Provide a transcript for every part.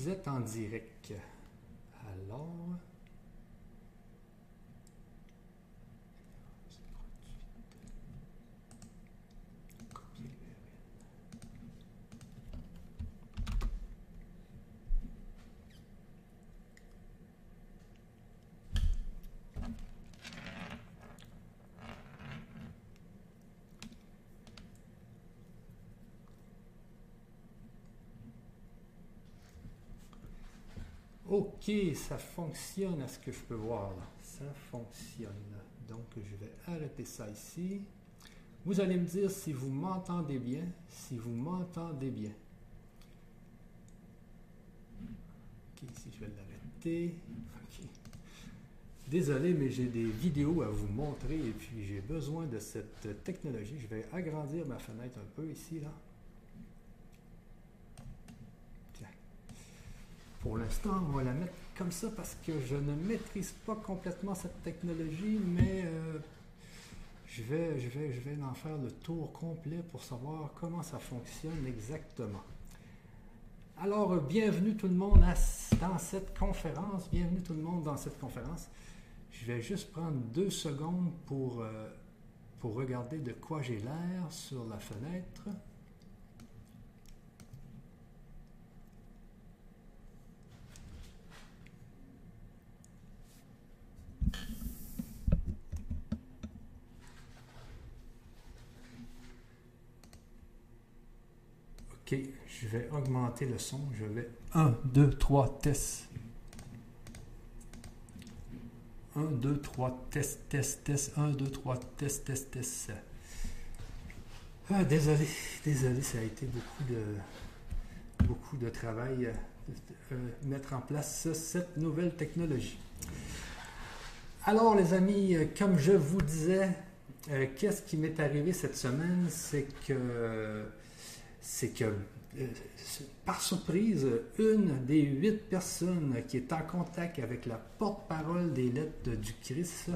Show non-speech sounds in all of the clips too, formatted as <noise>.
vous êtes en direct. Alors. Ça fonctionne à ce que je peux voir. Ça fonctionne. Donc, je vais arrêter ça ici. Vous allez me dire si vous m'entendez bien. Si vous m'entendez bien. Ok, ici, je vais l'arrêter. Désolé, mais j'ai des vidéos à vous montrer et puis j'ai besoin de cette technologie. Je vais agrandir ma fenêtre un peu ici, là. Pour l'instant, on va la mettre comme ça parce que je ne maîtrise pas complètement cette technologie, mais euh, je, vais, je, vais, je vais en faire le tour complet pour savoir comment ça fonctionne exactement. Alors, bienvenue tout le monde dans cette conférence. Bienvenue tout le monde dans cette conférence. Je vais juste prendre deux secondes pour, euh, pour regarder de quoi j'ai l'air sur la fenêtre. OK, je vais augmenter le son. Je vais 1, 2, 3, test. 1, 2, 3, test, test, test. 1, 2, 3, test, test, test. Ah, désolé, désolé, ça a été beaucoup de, beaucoup de travail euh, euh, mettre en place cette nouvelle technologie. Alors, les amis, euh, comme je vous disais, qu'est-ce qui m'est arrivé cette semaine? C'est que c'est que par surprise, une des huit personnes qui est en contact avec la porte-parole des lettres du Christ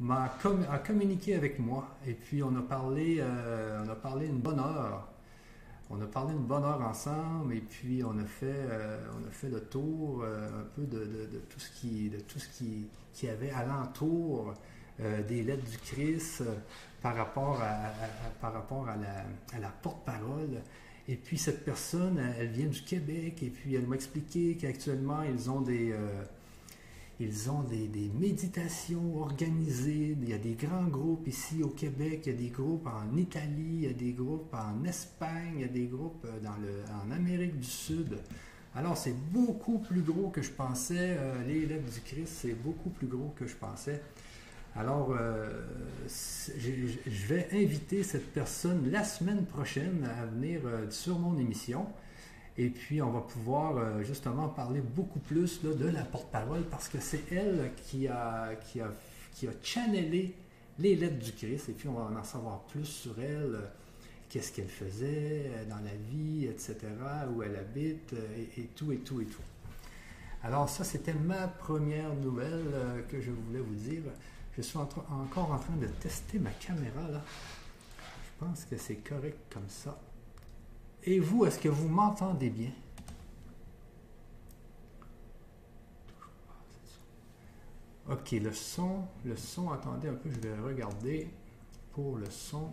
m'a a communiqué avec moi et puis on a parlé, euh, on a une bonne heure. On a parlé une bonne heure ensemble et puis on a fait, euh, le tour un peu de, tout ce qui, de tout ce qui, avait alentour des lettres du Christ par rapport à la, porte-parole. Et puis cette personne, elle vient du Québec et puis elle m'a expliqué qu'actuellement ils ont des, euh, ils ont des, méditations organisées. Il y a des grands groupes ici au Québec, il y a des groupes en Italie, il y a des groupes en Espagne, il y a des groupes euh, en Amérique du Sud. Alors c'est beaucoup plus gros que je pensais. Euh, les élèves du Christ, c'est beaucoup plus gros que je pensais. Alors, euh, je vais inviter cette personne la semaine prochaine à venir euh, sur mon émission. Et puis, on va pouvoir euh, justement parler beaucoup plus de la porte-parole parce que c'est elle qui a, qui, a, qui a channelé les lettres du Christ. Et puis, on va en savoir plus sur elle, qu'est-ce qu'elle faisait dans la vie, etc., où elle habite, et tout, et tout, et tout. Alors, ça, c'était ma première nouvelle que je voulais vous dire. Je suis encore en train de tester ma caméra là. Je pense que c'est correct comme ça. Et vous, est-ce que vous m'entendez bien? Ok, le son, le son, attendez un peu, je vais regarder pour le son.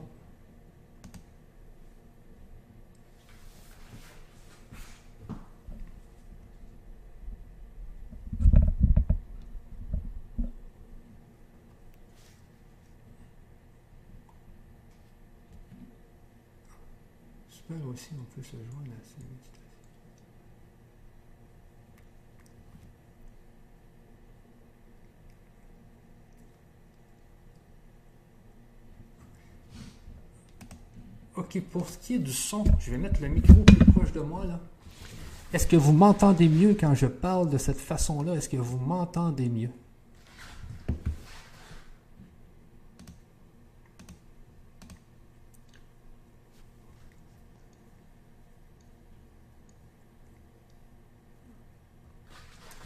Aussi, on peut se joindre à ces. Ok, pour ce qui est du son, je vais mettre le micro plus proche de moi là. Est-ce que vous m'entendez mieux quand je parle de cette façon-là? Est-ce que vous m'entendez mieux?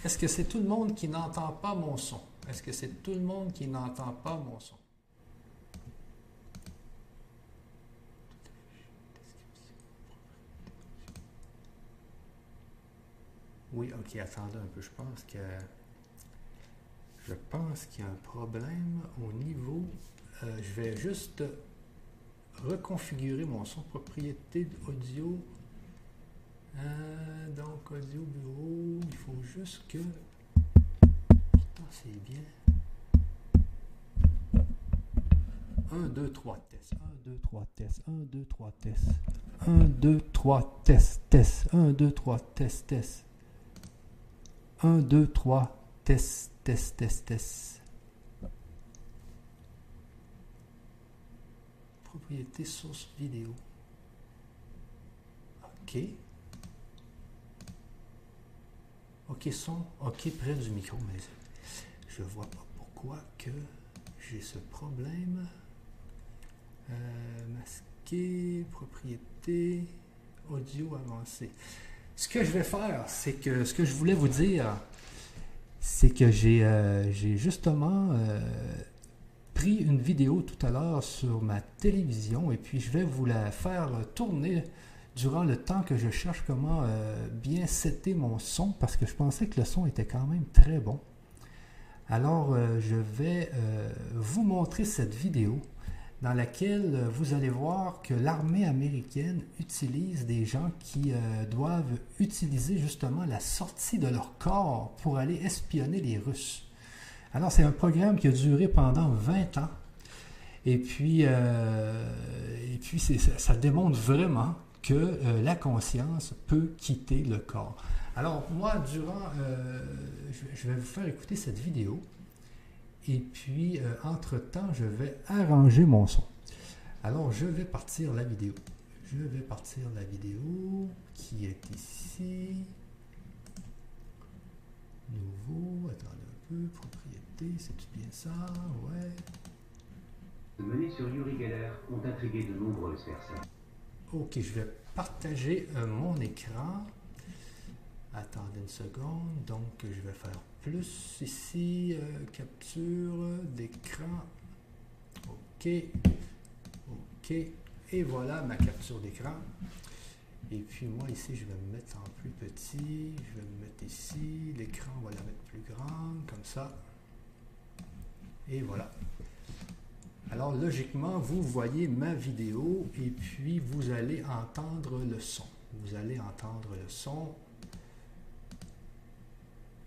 Est-ce que c'est tout le monde qui n'entend pas mon son? Est-ce que c'est tout le monde qui n'entend pas mon son? Oui, ok, attendez un peu. Je pense que. Je pense qu'il y a un problème au niveau. Euh, je vais juste reconfigurer mon son propriété audio. Euh, donc, audio bureau. Il faut juste que. Pourtant, c'est bien. 1, 2, 3, test. 1, 2, 3, test. 1, 2, 3, test. 1, 2, 3, test, test. 1, 2, 3, test, test. 1, 2, 3, test, test, test, test. Propriété source vidéo. OK. OK, son. OK, près du micro, mais je vois pas pourquoi que j'ai ce problème. Euh, masquer, propriété, audio avancé. Ce que je vais faire, c'est que ce que je voulais vous dire, c'est que j'ai euh, justement euh, pris une vidéo tout à l'heure sur ma télévision et puis je vais vous la faire tourner durant le temps que je cherche comment bien setter mon son parce que je pensais que le son était quand même très bon. Alors je vais vous montrer cette vidéo dans laquelle euh, vous allez voir que l'armée américaine utilise des gens qui euh, doivent utiliser justement la sortie de leur corps pour aller espionner les Russes. Alors c'est un programme qui a duré pendant 20 ans. Et puis, euh, et puis ça, démontre vraiment que la conscience peut quitter le corps. Alors moi, durant, je vais vous faire écouter cette vidéo. Et puis, euh, entre-temps, je vais arranger mon son. Alors, je vais partir la vidéo. Je vais partir la vidéo qui est ici. Nouveau, attendez un peu, propriété, c'est bien ça, ouais. Menées sur Yuri Geller ont intrigué de nombreuses personnes. Ok, je vais partager euh, mon écran. Attendez une seconde, donc je vais faire plus ici, euh, capture d'écran. OK. OK. Et voilà ma capture d'écran. Et puis moi ici, je vais me mettre en plus petit. Je vais me mettre ici. L'écran, on va la mettre plus grande, comme ça. Et voilà. Alors logiquement, vous voyez ma vidéo et puis vous allez entendre le son. Vous allez entendre le son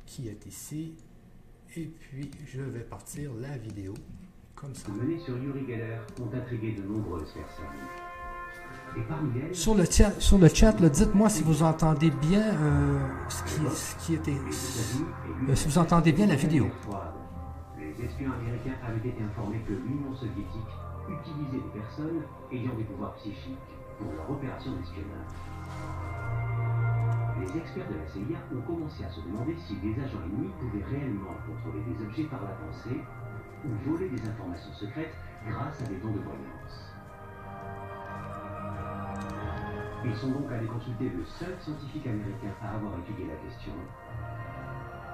qui est ici. Et puis, je vais partir la vidéo comme ça. Menées sur Yuri Geller ont intrigué de nombreuses personnes. Et parmi elles, sur le chat, sur le chat, dites-moi si vous entendez bien euh, ce, qui, ce qui était, euh, si vous entendez bien la vidéo. Les espions américains avaient été informés que l'Union soviétique utilisait des personnes ayant des pouvoirs psychiques pour leur opération d'espionnage les experts de la CIA ont commencé à se demander si des agents ennemis pouvaient réellement contrôler des objets par la pensée ou voler des informations secrètes grâce à des dons de voyance. Ils sont donc allés consulter le seul scientifique américain à avoir étudié la question,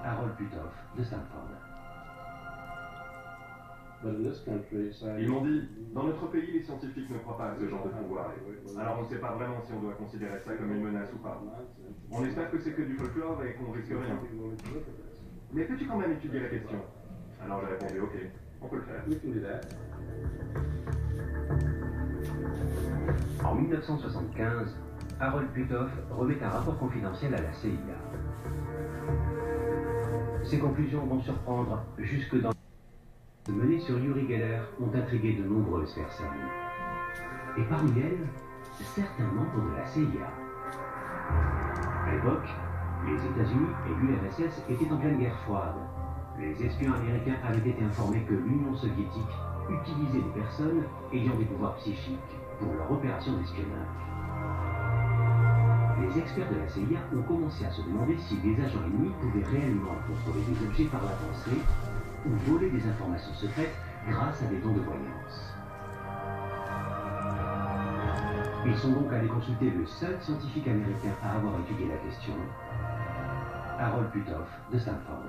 Harold Putoff de Stanford. Ils m'ont dit, dans notre pays, les scientifiques ne croient pas à ce genre de pouvoir. Alors on ne sait pas vraiment si on doit considérer ça comme une menace ou pas. On espère que c'est que du folklore et qu'on risque rien. Mais peux-tu quand même étudier la question? Alors j'ai répondu, ok, on peut le faire. En 1975, Harold Putoff remet un rapport confidentiel à la CIA. Ses conclusions vont surprendre jusque dans menées sur Yuri Geller ont intrigué de nombreuses personnes. Et parmi elles, certains membres de la CIA. À l'époque, les États-Unis et l'URSS étaient en pleine guerre froide. Les espions américains avaient été informés que l'Union soviétique utilisait des personnes ayant des pouvoirs psychiques pour leur opération d'espionnage. Les experts de la CIA ont commencé à se demander si des agents ennemis pouvaient réellement contrôler des objets par la pensée ou voler des informations secrètes grâce à des dons de voyance. Ils sont donc allés consulter le seul scientifique américain à avoir étudié la question, Harold Putoff de Stanford.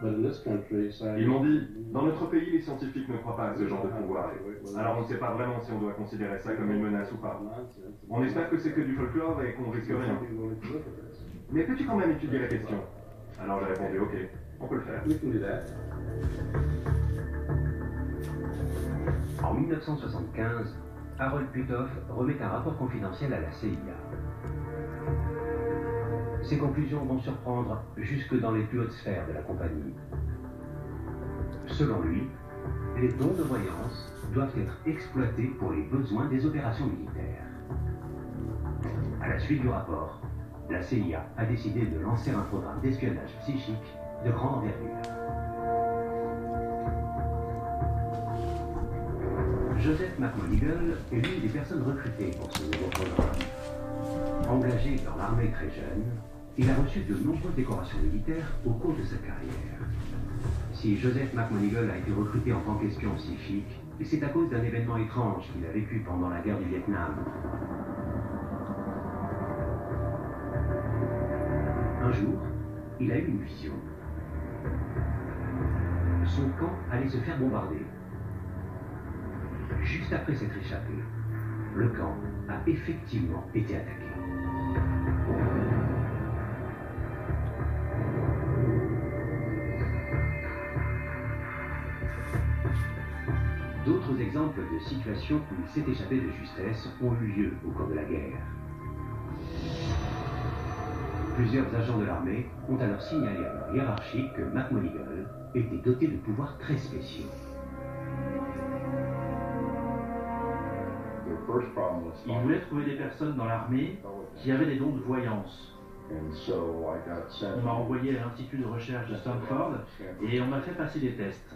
Ils m'ont dit, dans notre pays, les scientifiques ne croient pas à ce genre de pouvoir. Alors on ne sait pas vraiment si on doit considérer ça comme une menace ou pas. On espère que c'est que du folklore et qu'on risque rien. Mais peux-tu quand même étudier la question? Alors j'ai répondu, ok, on peut le faire. En 1975, Harold Putoff remet un rapport confidentiel à la CIA. Ses conclusions vont surprendre jusque dans les plus hautes sphères de la compagnie. Selon lui, les dons de voyance doivent être exploités pour les besoins des opérations militaires. À la suite du rapport, la CIA a décidé de lancer un programme d'espionnage psychique de grande envergure. Joseph McMonigal est l'une des personnes recrutées pour ce nouveau programme. Engagé dans l'armée très jeune, il a reçu de nombreuses décorations militaires au cours de sa carrière. Si Joseph McMonigal a été recruté en tant qu'espion psychique, c'est à cause d'un événement étrange qu'il a vécu pendant la guerre du Vietnam. Un jour, il a eu une vision. Son camp allait se faire bombarder. Juste après s'être échappé, le camp a effectivement été attaqué. D'autres exemples de situations où il s'est échappé de justesse ont eu lieu au cours de la guerre. Plusieurs agents de l'armée ont alors signalé à leur hiérarchie que McMonigal était doté de pouvoirs très spéciaux. Il voulait trouver des personnes dans l'armée qui avaient des dons de voyance. On m'a envoyé à l'Institut de recherche de Stanford et on m'a fait passer des tests.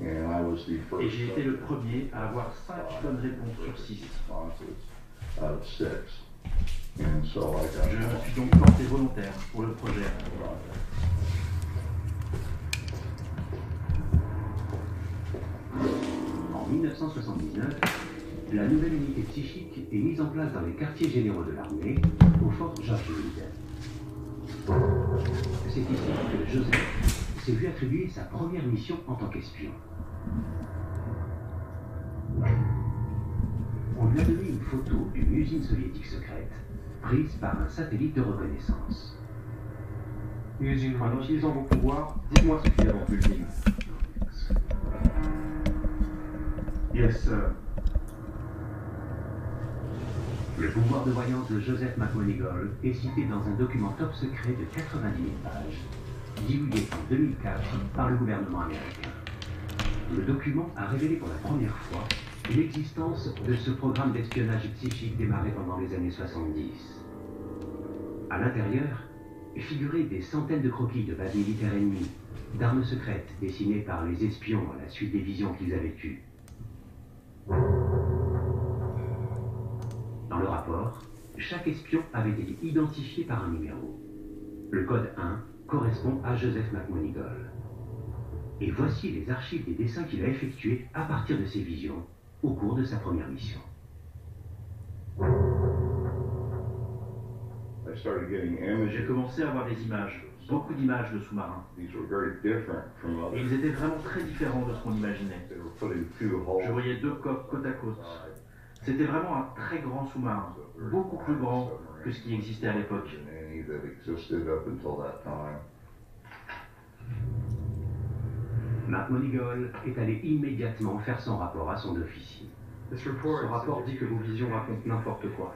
Et j'ai été le premier à avoir 5 bonnes réponses sur 6. Je me suis donc porté volontaire pour le projet. En 1979, la nouvelle unité psychique est mise en place dans les quartiers généraux de l'armée, au fort George. C'est ici que Joseph s'est vu attribuer sa première mission en tant qu'espion. On lui a donné une photo d'une usine soviétique secrète, prise par un satellite de reconnaissance. En utilisant vos pouvoirs, dites-moi ce qu'il y a dans l'usine. Yes, sir. Le pouvoir de voyance de Joseph McMonigal est cité dans un document top secret de 90 000 pages, divulgué en 2004 par le gouvernement américain. Le document a révélé pour la première fois l'existence de ce programme d'espionnage psychique démarré pendant les années 70. À l'intérieur, figuraient des centaines de croquis de bases militaires ennemies, d'armes secrètes dessinées par les espions à la suite des visions qu'ils avaient eues. Dans le rapport, chaque espion avait été identifié par un numéro. Le code 1 correspond à Joseph McMonigal. Et voici les archives des dessins qu'il a effectués à partir de ses visions au cours de sa première mission. J'ai commencé à avoir des images, beaucoup d'images de sous-marins. Et ils étaient vraiment très différents de ce qu'on imaginait. Je voyais deux coques côte à côte. C'était vraiment un très grand sous-marin, beaucoup plus grand que ce qui existait à l'époque. Mark Monigol est allé immédiatement faire son rapport à son officier. Ce rapport dit que vos visions racontent n'importe quoi.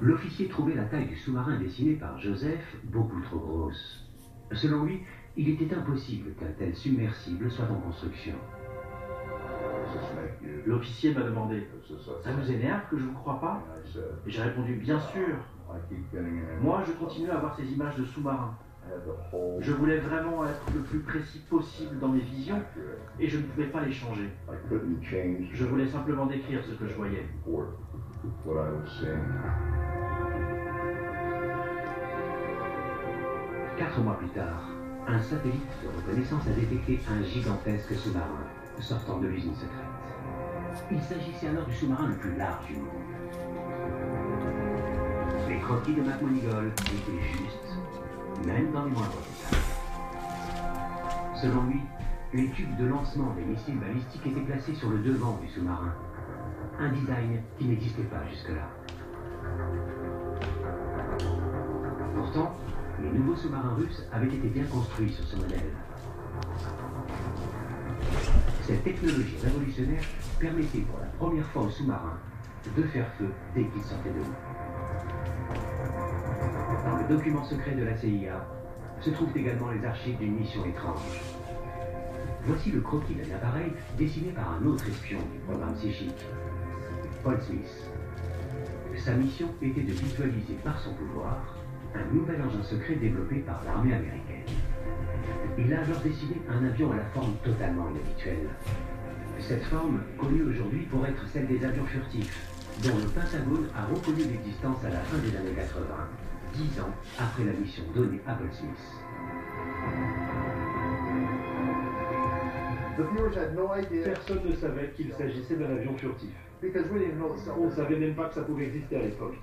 L'officier trouvait la taille du sous-marin dessiné par Joseph beaucoup trop grosse. Selon lui, il était impossible qu'un tel submersible soit en construction. L'officier m'a demandé Ça vous énerve que je ne vous crois pas? Et j'ai répondu Bien sûr. Moi, je continue à avoir ces images de sous-marins. Je voulais vraiment être le plus précis possible dans mes visions et je ne pouvais pas les changer. Je voulais simplement décrire ce que je voyais. Quatre mois plus tard, un satellite de reconnaissance a détecté un gigantesque sous-marin sortant de l'usine secrète. Il s'agissait alors du sous-marin le plus large du monde. Les croquis de McMonigol étaient justes même dans les moindres détails. Selon lui, les tubes de lancement des missiles balistiques étaient placés sur le devant du sous-marin. Un design qui n'existait pas jusque-là. Pourtant, les nouveaux sous-marins russes avaient été bien construits sur ce modèle. Cette technologie révolutionnaire permettait pour la première fois aux sous-marins de faire feu dès qu'ils sortaient de l'eau. Document secret de la CIA se trouvent également les archives d'une mission étrange. Voici le croquis d'un appareil dessiné par un autre espion du programme psychique, Paul Smith. Sa mission était de visualiser par son pouvoir un nouvel engin secret développé par l'armée américaine. Il a alors dessiné un avion à la forme totalement inhabituelle. Cette forme, connue aujourd'hui pour être celle des avions furtifs, dont le Pentagone a reconnu l'existence à la fin des années 80, dix ans après la mission donnée à Paul Smith. Personne ne savait qu'il s'agissait d'un avion furtif. On ne savait même pas que ça pouvait exister à l'époque.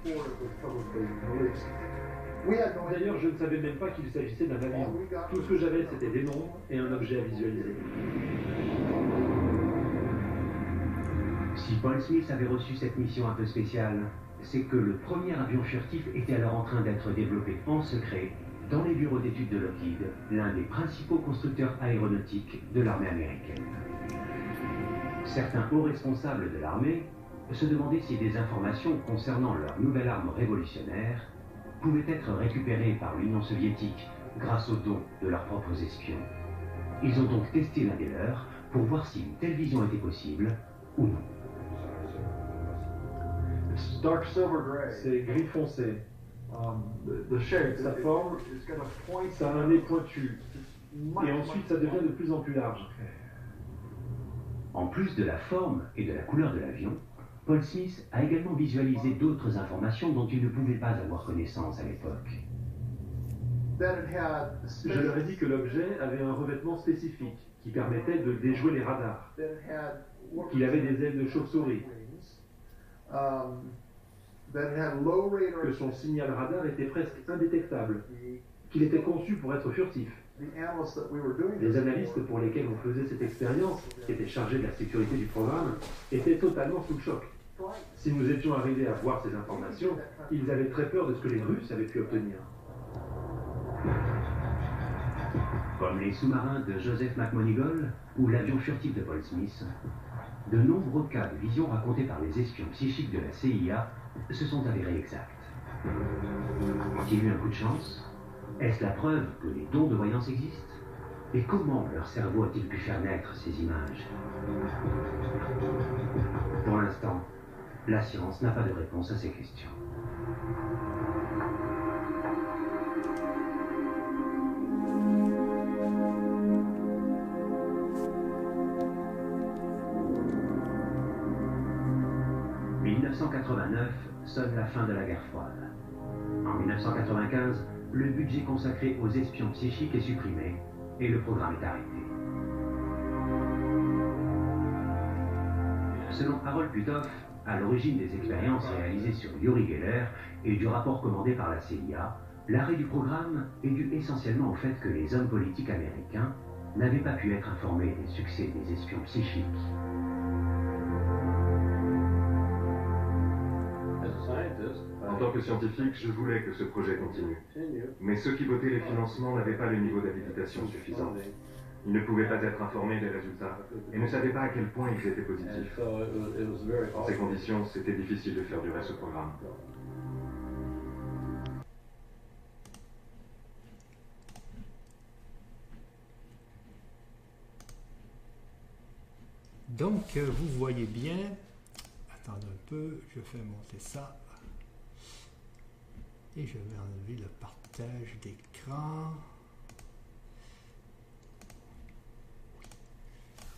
D'ailleurs, je ne savais même pas qu'il s'agissait d'un avion. Tout ce que j'avais, c'était des nombres et un objet à visualiser. Si Paul Smith avait reçu cette mission un peu spéciale, c'est que le premier avion furtif était alors en train d'être développé en secret dans les bureaux d'études de Lockheed, l'un des principaux constructeurs aéronautiques de l'armée américaine. Certains hauts responsables de l'armée se demandaient si des informations concernant leur nouvelle arme révolutionnaire pouvaient être récupérées par l'Union soviétique grâce aux dons de leurs propres espions. Ils ont donc testé l'un des leurs pour voir si une telle vision était possible ou non. C'est gris foncé. Sa forme, ça a un nez pointu. Et ensuite, ça devient de plus en plus large. En plus de la forme et de la couleur de l'avion, Paul Smith a également visualisé d'autres informations dont il ne pouvait pas avoir connaissance à l'époque. Je leur ai dit que l'objet avait un revêtement spécifique qui permettait de déjouer les radars, qu'il avait des ailes de chauve-souris, que son signal radar était presque indétectable, qu'il était conçu pour être furtif. Les analystes pour lesquels on faisait cette expérience, qui étaient chargés de la sécurité du programme, étaient totalement sous le choc. Si nous étions arrivés à voir ces informations, ils avaient très peur de ce que les Russes avaient pu obtenir. Comme les sous-marins de Joseph McMonigal ou l'avion furtif de Paul Smith, de nombreux cas de vision racontés par les espions psychiques de la CIA se sont avérés exacts. Ont-ils eu un coup de chance? Est-ce la preuve que les dons de voyance existent? Et comment leur cerveau a-t-il pu faire naître ces images? Pour l'instant, la science n'a pas de réponse à ces questions. « 1989 sonne la fin de la guerre froide. En 1995, le budget consacré aux espions psychiques est supprimé et le programme est arrêté. Selon Harold Puthoff, à l'origine des expériences réalisées sur Yuri Geller et du rapport commandé par la CIA, l'arrêt du programme est dû essentiellement au fait que les hommes politiques américains n'avaient pas pu être informés des succès des espions psychiques. Tant que scientifique, je voulais que ce projet continue. Mais ceux qui votaient les financements n'avaient pas le niveau d'habilitation suffisant. Ils ne pouvaient pas être informés des résultats et ne savaient pas à quel point ils étaient positifs. Dans ces conditions, c'était difficile de faire durer ce programme. Donc, euh, vous voyez bien, attendez un peu, je fais monter ça. Et je vais enlever le partage d'écran.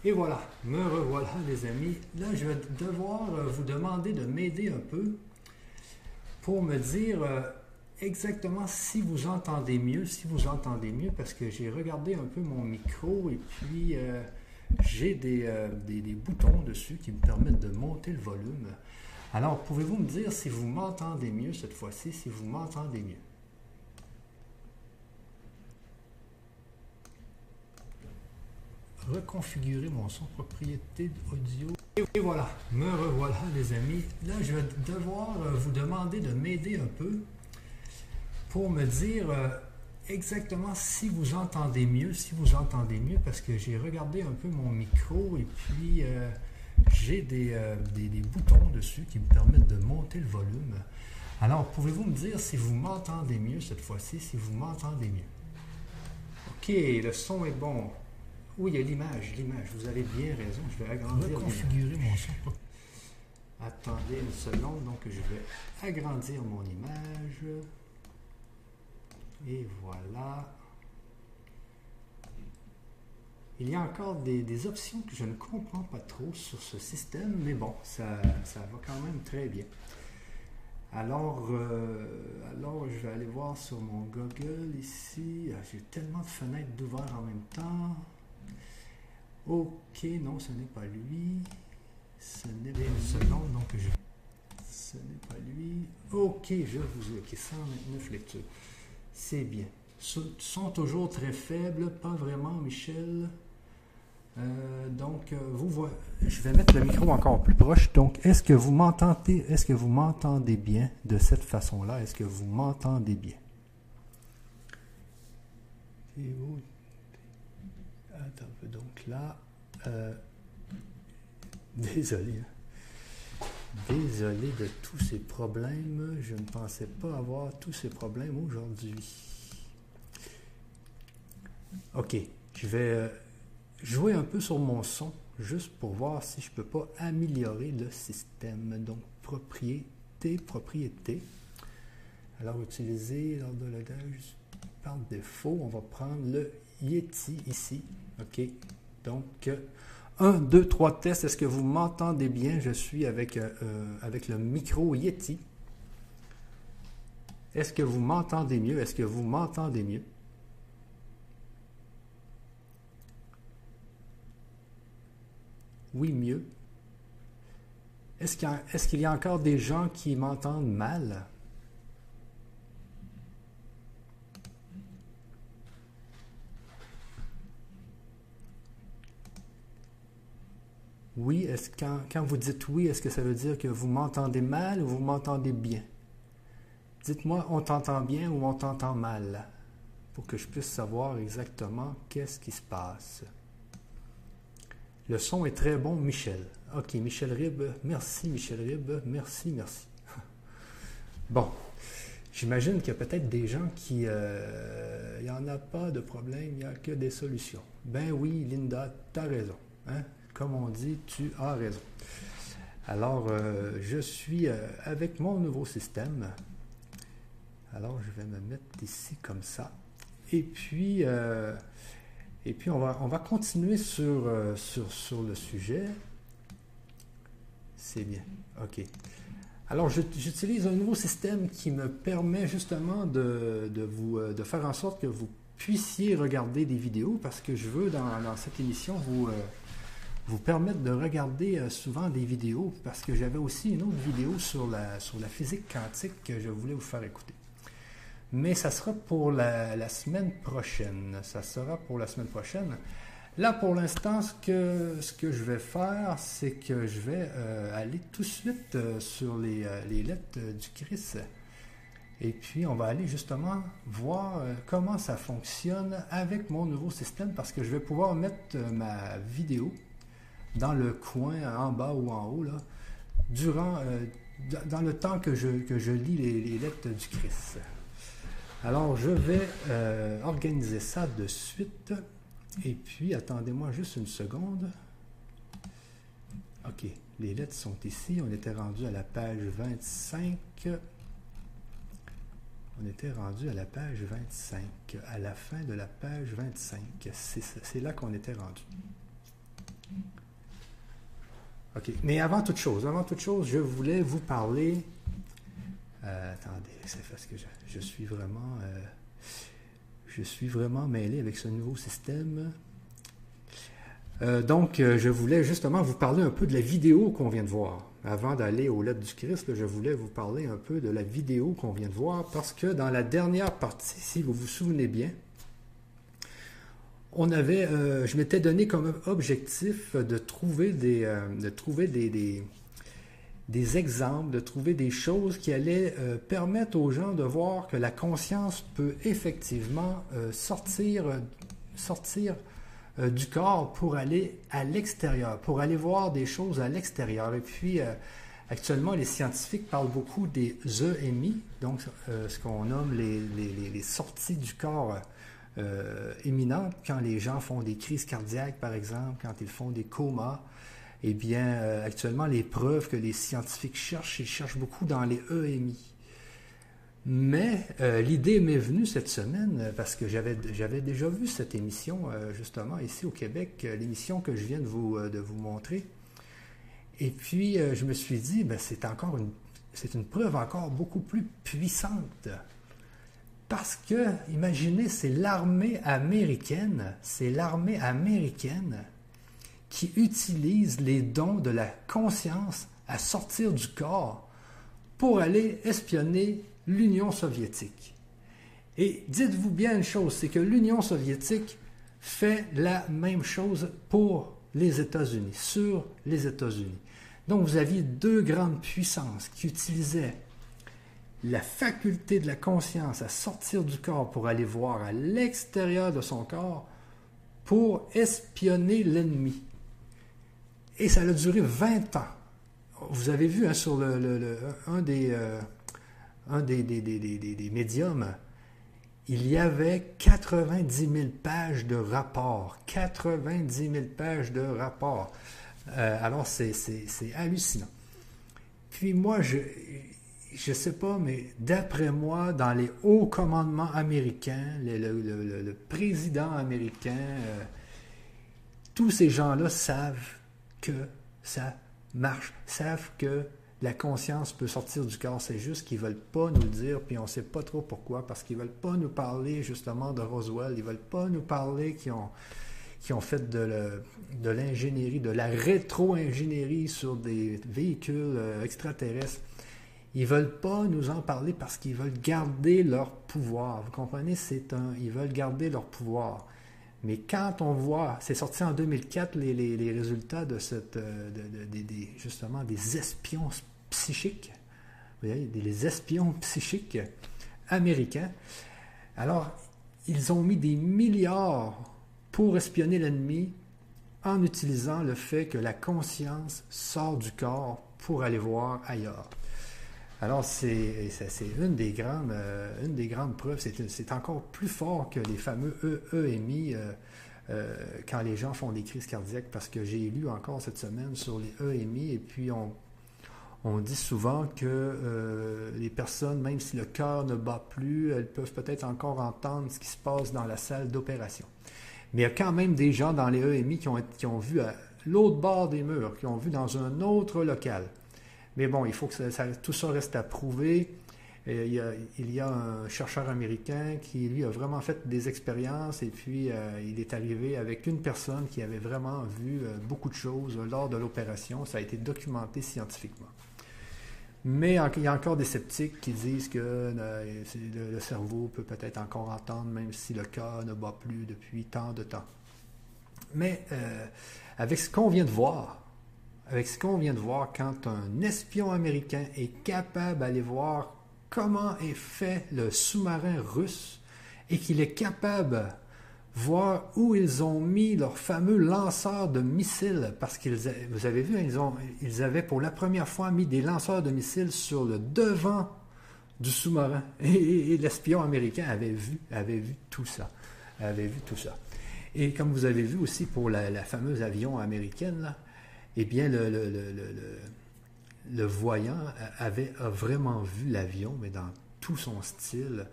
Et voilà, me revoilà les amis. Là, je vais devoir euh, vous demander de m'aider un peu pour me dire euh, exactement si vous entendez mieux, si vous entendez mieux, parce que j'ai regardé un peu mon micro et puis euh, j'ai des, des, des, boutons dessus qui me permettent de monter le volume. Alors, pouvez-vous me dire si vous m'entendez mieux cette fois-ci, si vous m'entendez mieux? reconfigurer mon son propriété audio. Et voilà, me revoilà les amis. Là, je vais devoir euh, vous demander de m'aider un peu pour me dire euh, exactement si vous entendez mieux, si vous entendez mieux, parce que j'ai regardé un peu mon micro et puis euh, j'ai des, des, des, boutons dessus qui me permettent de monter le volume. Alors, pouvez-vous me dire si vous m'entendez mieux cette fois-ci, si vous m'entendez mieux? OK, le son est bon. Oui, il y a l'image, l'image. Vous avez bien raison. Je vais agrandir. Reconfigurer mon son. Attendez une seconde. Donc, je vais agrandir mon image. Et voilà. Il y a encore des, options que je ne comprends pas trop sur ce système, mais bon, ça, va quand même très bien. Alors, euh, alors, je vais aller voir sur mon Google ici. Ah, j'ai tellement de fenêtres d'ouvert en même temps. Ok, non, ce n'est pas lui. Ce n'est pas une seconde, donc je. Ce n'est pas lui. Ok, je vous ai. Ok, 129 lectures. C'est bien. Sont toujours très faibles, pas vraiment, Michel. Euh, donc, euh, vous voyez, je vais mettre le micro encore plus proche. Donc, est-ce que vous m'entendez, est-ce que vous m'entendez bien de cette façon-là? Est-ce que vous m'entendez bien? Attends Donc là, euh, <laughs> désolé. Hein. Désolé de tous ces problèmes. Je ne pensais pas avoir tous ces problèmes aujourd'hui. Ok, je vais jouer un peu sur mon son, juste pour voir si je peux pas améliorer le système. Donc, propriété, propriété. Alors, utiliser lors de par défaut, on va prendre le Yeti ici. OK. Donc, 1, 2, 3 tests. Est-ce que vous m'entendez bien? Je suis avec, euh, euh, avec le micro Yeti. Est-ce que vous m'entendez mieux? Est-ce que vous m'entendez mieux? Oui, mieux. Est-ce qu'il y, a encore des gens qui m'entendent mal? Oui, est-ce quand, quand vous dites oui, est-ce que ça veut dire que vous m'entendez mal ou vous m'entendez bien? Dites-moi, on t'entend bien ou on t'entend mal, pour que je puisse savoir exactement qu'est-ce qui se passe. Le son est très bon, Michel. OK, Michel Rib, merci, Michel Rib, merci, merci. <laughs> bon, j'imagine qu'il y a peut-être des gens qui... Euh, il n'y en a pas de problème, il n'y a que des solutions. Ben oui, Linda, tu as raison. Hein? Comme on dit, tu as raison. Alors, euh, je suis euh, avec mon nouveau système. Alors, je vais me mettre ici comme ça. Et puis, et puis, on va, on va continuer sur, euh, sur, sur le sujet. C'est bien. OK. Alors, j'utilise un nouveau système qui me permet justement de, de, vous, euh, de faire en sorte que vous puissiez regarder des vidéos parce que je veux, dans, dans cette émission, vous, euh, vous permettre de regarder souvent des vidéos parce que j'avais aussi une autre vidéo sur la, sur la physique quantique que je voulais vous faire écouter. Mais ça sera pour la, semaine prochaine. Ça sera pour la semaine prochaine. Là, pour l'instant, ce que, je vais faire, c'est que je vais euh, aller tout de suite euh, sur les, euh, lettres du Christ. Et puis, on va aller justement voir comment ça fonctionne avec mon nouveau système parce que je vais pouvoir mettre ma vidéo dans le coin en bas ou en haut, durant, dans le temps que je, que je lis les, lettres du Christ. Alors, je vais euh, organiser ça de suite. Et puis, attendez-moi juste une seconde. OK, les lettres sont ici. On était rendu à la page 25. On était rendu à la page 25, à la fin de la page 25. C'est là qu'on était rendu. OK, mais avant toute chose, avant toute chose, je voulais vous parler euh, attendez, c'est parce que je, suis vraiment. Euh, je suis vraiment mêlé avec ce nouveau système. Euh, donc, je voulais justement vous parler un peu de la vidéo qu'on vient de voir. Avant d'aller aux lettres du Christ, je voulais vous parler un peu de la vidéo qu'on vient de voir parce que dans la dernière partie, si vous vous souvenez bien, on avait, je m'étais donné comme objectif de trouver des, de trouver des, exemples, de trouver des choses qui allaient euh, permettre aux gens de voir que la conscience peut effectivement sortir, sortir du corps pour aller à l'extérieur, pour aller voir des choses à l'extérieur. Et puis, actuellement, les scientifiques parlent beaucoup des EMI, donc ce qu'on nomme les, les, sorties du corps euh, éminente quand les gens font des crises cardiaques, par exemple, quand ils font des comas. Eh bien, euh, actuellement, les preuves que les scientifiques cherchent, ils cherchent beaucoup dans les EMI. Mais euh, l'idée m'est venue cette semaine parce que j'avais, j'avais déjà vu cette émission, justement, ici au Québec, l'émission que je viens de vous, de vous montrer. Et puis, je me suis dit, ben, c'est encore une, c'est une preuve encore beaucoup plus puissante parce que, imaginez, c'est l'armée américaine, c'est l'armée américaine qui utilise les dons de la conscience à sortir du corps pour aller espionner l'Union soviétique. Et dites-vous bien une chose, c'est que l'Union soviétique fait la même chose pour les États-Unis, sur les États-Unis. Donc vous aviez deux grandes puissances qui utilisaient la faculté de la conscience à sortir du corps pour aller voir à l'extérieur de son corps pour espionner l'ennemi. Et ça a duré 20 ans. Vous avez vu hein, sur le, un des, euh, des, des, des, médiums, il y avait 90 000 pages de rapports. 90 000 pages de rapports. Euh, alors, c'est hallucinant. Puis moi, je, je ne sais pas, mais d'après moi, dans les hauts commandements américains, le, président américain, euh, tous ces gens-là savent que ça marche, savent que la conscience peut sortir du corps. C'est juste qu'ils ne veulent pas nous le dire, puis on ne sait pas trop pourquoi, parce qu'ils ne veulent pas nous parler justement de Roswell, ils ne veulent pas nous parler qu'ils ont, fait de l'ingénierie, de, la rétro-ingénierie sur des véhicules euh, extraterrestres. Ils veulent pas nous en parler parce qu'ils veulent garder leur pouvoir. Vous comprenez? C'est un, ils veulent garder leur pouvoir. Mais quand on voit, c'est sorti en 2004 les, résultats de cette, euh, justement des espions psychiques, vous voyez, des espions psychiques américains. Alors, ils ont mis des milliards pour espionner l'ennemi en utilisant le fait que la conscience sort du corps pour aller voir ailleurs. Alors, c'est une, des grandes, euh, une des grandes preuves. C'est encore plus fort que les fameux EMI euh, euh, quand les gens font des crises cardiaques, parce que j'ai lu encore cette semaine sur les EMI, et puis on, on dit souvent que les personnes, même si le cœur ne bat plus, elles peuvent peut-être encore entendre ce qui se passe dans la salle d'opération. Mais il y a quand même des gens dans les EMI qui ont, qui ont vu à l'autre bord des murs, qui ont vu dans un autre local. Mais bon, il faut que tout ça reste à prouver. Euh, il y, a, un chercheur américain qui, lui, a vraiment fait des expériences et puis euh, il est arrivé avec une personne qui avait vraiment vu euh, beaucoup de choses lors de l'opération. Ça a été documenté scientifiquement. Mais il y a encore des sceptiques qui disent que le, cerveau peut peut-être encore entendre même si le cœur ne bat plus depuis tant de temps. Mais avec ce qu'on vient de voir, avec ce qu'on vient de voir, quand un espion américain est capable d'aller voir comment est fait le sous-marin russe et qu'il est capable de voir où ils ont mis leur fameux lanceur de missiles, parce qu'ils, vous avez vu, ils, ont, ils avaient pour la première fois mis des lanceurs de missiles sur le devant du sous-marin. Et, l'espion américain avait vu, avait vu tout ça. Avait vu tout ça. Et comme vous avez vu aussi pour la, la fameuse avion américaine, là, eh bien, le, voyant avait, a vraiment vu l'avion, mais dans tout son style.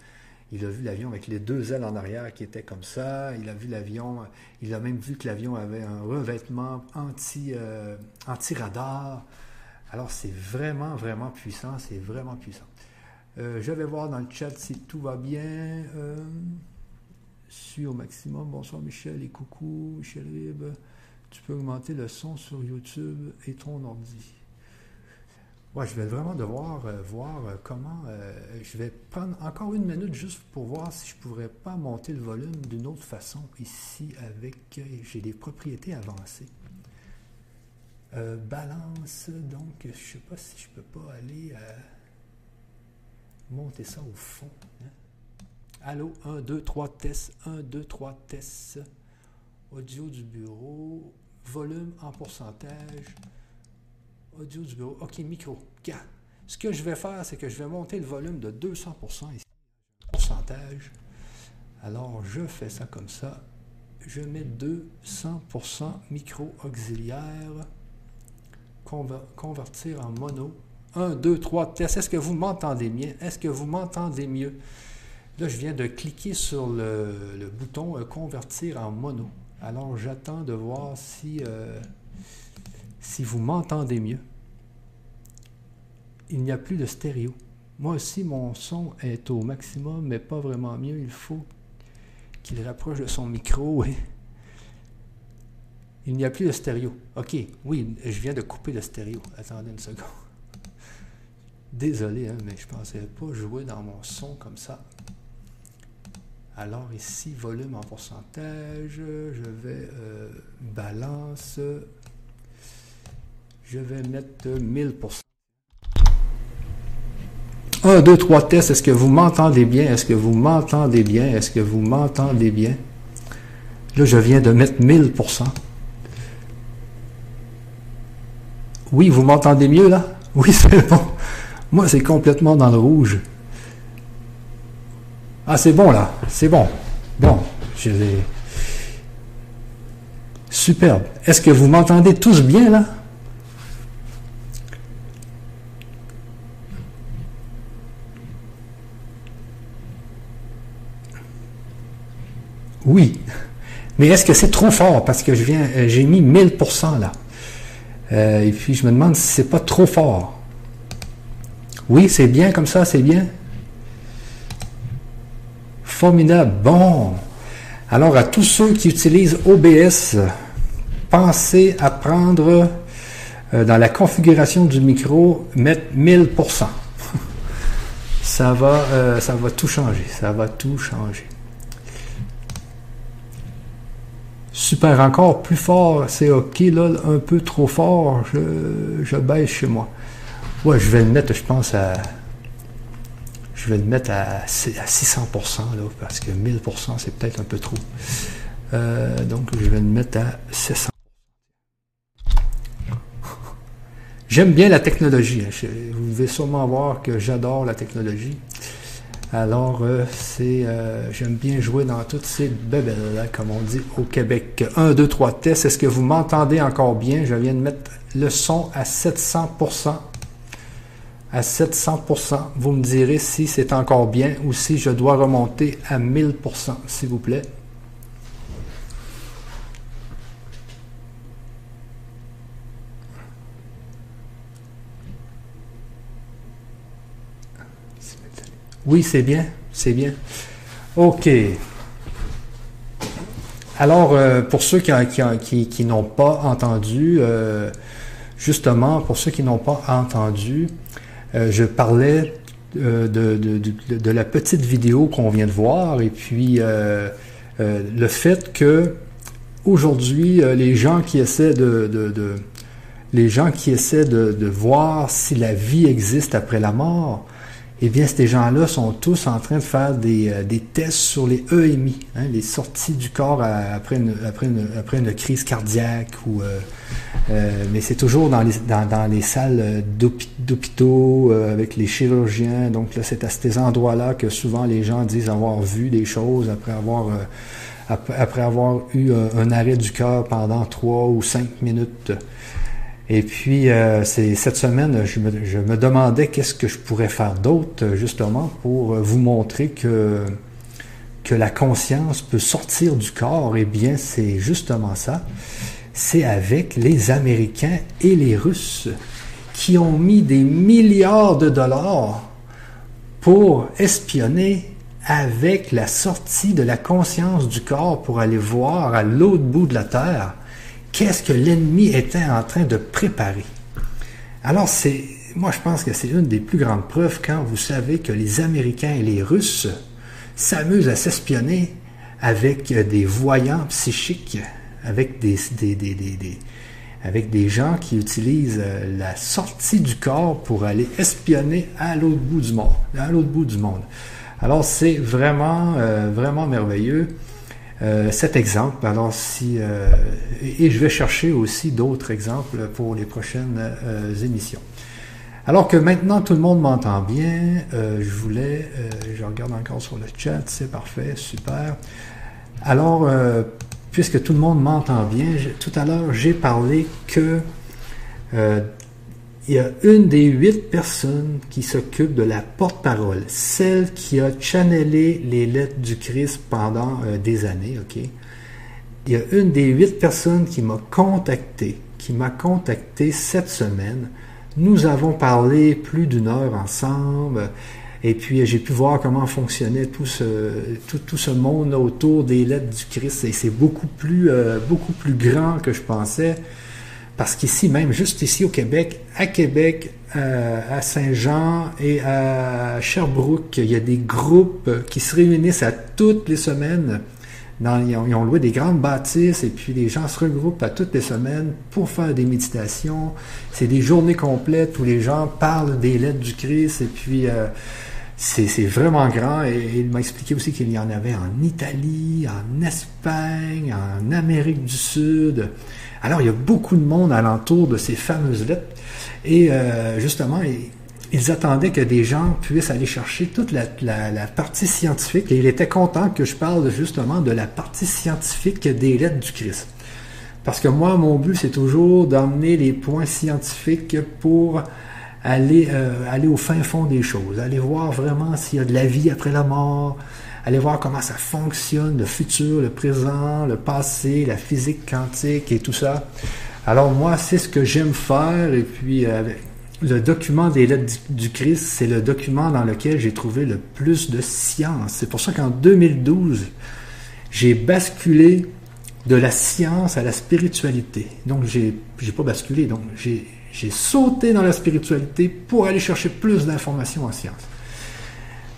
Il a vu l'avion avec les deux ailes en arrière qui étaient comme ça. Il a vu l'avion, il a même vu que l'avion avait un revêtement euh, anti-radar. Alors c'est vraiment, vraiment puissant. C'est vraiment puissant. Euh, je vais voir dans le chat si tout va bien. Euh, au maximum. Bonsoir Michel et coucou Michel Rib tu peux augmenter le son sur YouTube et ton ordi. Ouais, je vais vraiment devoir euh, voir euh, comment. Euh, je vais prendre encore une minute juste pour voir si je pourrais pas monter le volume d'une autre façon ici avec. J'ai des propriétés avancées. balance, donc je sais pas si je peux pas aller monter ça au fond. Hein. Allô, 1, 2, 3 tests, 1, 2, 3 tests. Audio du bureau, volume en pourcentage. Audio du bureau. OK, micro. Ce que je vais faire, c'est que je vais monter le volume de 200% ici. Pourcentage. Alors, je fais ça comme ça. Je mets 200% micro auxiliaire. Convertir en mono. 1, 2, 3 tests. Est-ce que vous m'entendez bien? Est-ce que vous m'entendez mieux? Là, je viens de cliquer sur le, bouton euh, Convertir en mono. Alors, j'attends de voir si, euh, si vous m'entendez mieux. Il n'y a plus de stéréo. Moi aussi, mon son est au maximum, mais pas vraiment mieux. Il faut qu'il rapproche de son micro. <laughs> Il n'y a plus de stéréo. OK, oui, je viens de couper le stéréo. Attendez une seconde. <laughs> Désolé, hein, mais je ne pensais pas jouer dans mon son comme ça. Alors ici, volume en pourcentage, je vais euh, balance, je vais mettre 1000%. 1, 2, 3 tests. Est-ce que vous m'entendez bien? Est-ce que vous m'entendez bien? Est-ce que vous m'entendez bien? Là, je viens de mettre 1000%. Oui, vous m'entendez mieux là? Oui, <laughs> c'est bon. Moi, c'est complètement dans le rouge. Ah, c'est bon là. C'est bon. Bon, je l'ai. Superbe. Est-ce que vous m'entendez tous bien là? Oui. Mais est-ce que c'est trop fort? Parce que je viens, euh, j'ai mis 1000% là. Euh, et puis je me demande si c'est pas trop fort. Oui, c'est bien comme ça, c'est bien. Formidable. Bon. Alors à tous ceux qui utilisent OBS, pensez à prendre euh, dans la configuration du micro, mettre 1000%. <laughs> ça va, ça va tout changer. Ça va tout changer. Super, encore plus fort, c'est ok, là, un peu trop fort, je, baisse chez moi. Ouais, je vais le mettre, je pense, à. Je vais le mettre à, 600%, là, parce que 1000%, c'est peut-être un peu trop. Euh, donc, je vais le mettre à 600%. J'aime bien la technologie. Hein. Vous devez sûrement voir que j'adore la technologie. Alors, euh, c'est, euh, j'aime bien jouer dans toutes ces bébelles, comme on dit au Québec. 1, 2, 3 tests. Est-ce que vous m'entendez encore bien? Je viens de mettre le son à 700%. À 700%. Vous me direz si c'est encore bien ou si je dois remonter à 1000%, s'il vous plaît. Oui, c'est bien, c'est bien. OK. Alors, euh, pour ceux qui, n'ont pas entendu, euh, justement, pour ceux qui n'ont pas entendu, euh, je parlais de, de, la petite vidéo qu'on vient de voir et puis le fait que aujourd'hui, les gens qui essaient de, les gens qui essaient de, voir si la vie existe après la mort, eh bien, ces gens-là sont tous en train de faire des, euh, tests sur les EMI, hein, les sorties du corps après, une, après, après une crise cardiaque. Euh, euh, mais c'est toujours dans les, dans, les salles d'hôpitaux avec les chirurgiens. Donc là, c'est à ces endroits-là que souvent les gens disent avoir vu des choses après avoir, après, avoir eu un arrêt du cœur pendant trois ou cinq minutes. Et puis, euh, cette semaine, je me, demandais qu'est-ce que je pourrais faire d'autre, justement, pour vous montrer que, que la conscience peut sortir du corps. Eh bien, c'est justement ça. C'est avec les Américains et les Russes qui ont mis des milliards de dollars pour espionner avec la sortie de la conscience du corps pour aller voir à l'autre bout de la Terre qu'est-ce que l'ennemi était en train de préparer. Alors, c'est, moi, je pense que c'est une des plus grandes preuves quand vous savez que les Américains et les Russes s'amusent à s'espionner avec des voyants psychiques, avec des, avec des gens qui utilisent euh, la sortie du corps pour aller espionner à l'autre bout du monde, à l'autre bout du monde. Alors c'est vraiment, euh, vraiment merveilleux. Euh, cet exemple. Alors, si, et je vais chercher aussi d'autres exemples pour les prochaines émissions. Alors que maintenant tout le monde m'entend bien, je voulais, je regarde encore sur le chat, c'est parfait, super. Alors, puisque tout le monde m'entend bien, tout à l'heure, j'ai parlé que euh, il y a une des huit personnes qui s'occupe de la porte-parole, celle qui a channelé les lettres du Christ pendant euh, des années, ok? Il y a une des huit personnes qui m'a contacté, qui m'a contacté cette semaine. Nous avons parlé plus d'une heure ensemble. Et puis, j'ai pu voir comment fonctionnait tout ce, tout, ce monde autour des lettres du Christ. Et c'est beaucoup plus, euh, beaucoup plus grand que je pensais. Parce qu'ici, même juste ici au Québec, à Québec, euh, à Saint-Jean et à Sherbrooke, il y a des groupes qui se réunissent à toutes les semaines. Ils, ont, loué des grandes bâtisses et puis les gens se regroupent à toutes les semaines pour faire des méditations. C'est des journées complètes où les gens parlent des lettres du Christ et puis euh, c'est vraiment grand et, il m'a expliqué aussi qu'il y en avait en Italie, en Espagne, en Amérique du Sud. Alors il y a beaucoup de monde alentour de ces fameuses lettres. Et euh, justement ils attendaient que des gens puissent aller chercher toute la, partie scientifique. Et il était content que je parle justement de la partie scientifique des lettres du Christ. Parce que moi, mon but, c'est toujours d'emmener les points scientifiques pour aller, euh, aller au fin fond des choses, aller voir vraiment s'il y a de la vie après la mort, aller voir comment ça fonctionne, le futur, le présent, le passé, la physique quantique et tout ça. Alors moi, c'est ce que j'aime faire et puis euh, le document des lettres du, Christ, c'est le document dans lequel j'ai trouvé le plus de science. C'est pour ça qu'en 2012, j'ai basculé de la science à la spiritualité. Donc j'ai, pas basculé, donc j'ai sauté dans la spiritualité pour aller chercher plus d'informations en sciences.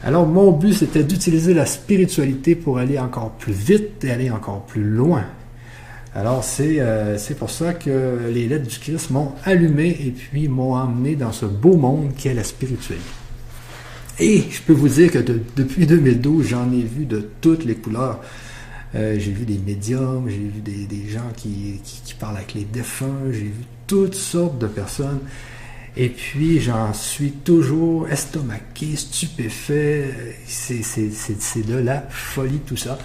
Alors mon but, c'était d'utiliser la spiritualité pour aller encore plus vite et aller encore plus loin. Alors c'est euh, pour ça que les lettres du Christ m'ont allumé et puis m'ont emmené dans ce beau monde qu'est la spiritualité. Et je peux vous dire que depuis 2012, j'en ai vu de toutes les couleurs. Euh, j'ai vu des médiums, j'ai vu des, gens qui, qui, parlent avec les défunts, j'ai vu toutes sortes de personnes. Et puis, j'en suis toujours estomaqué, stupéfait. C'est de la folie, tout ça.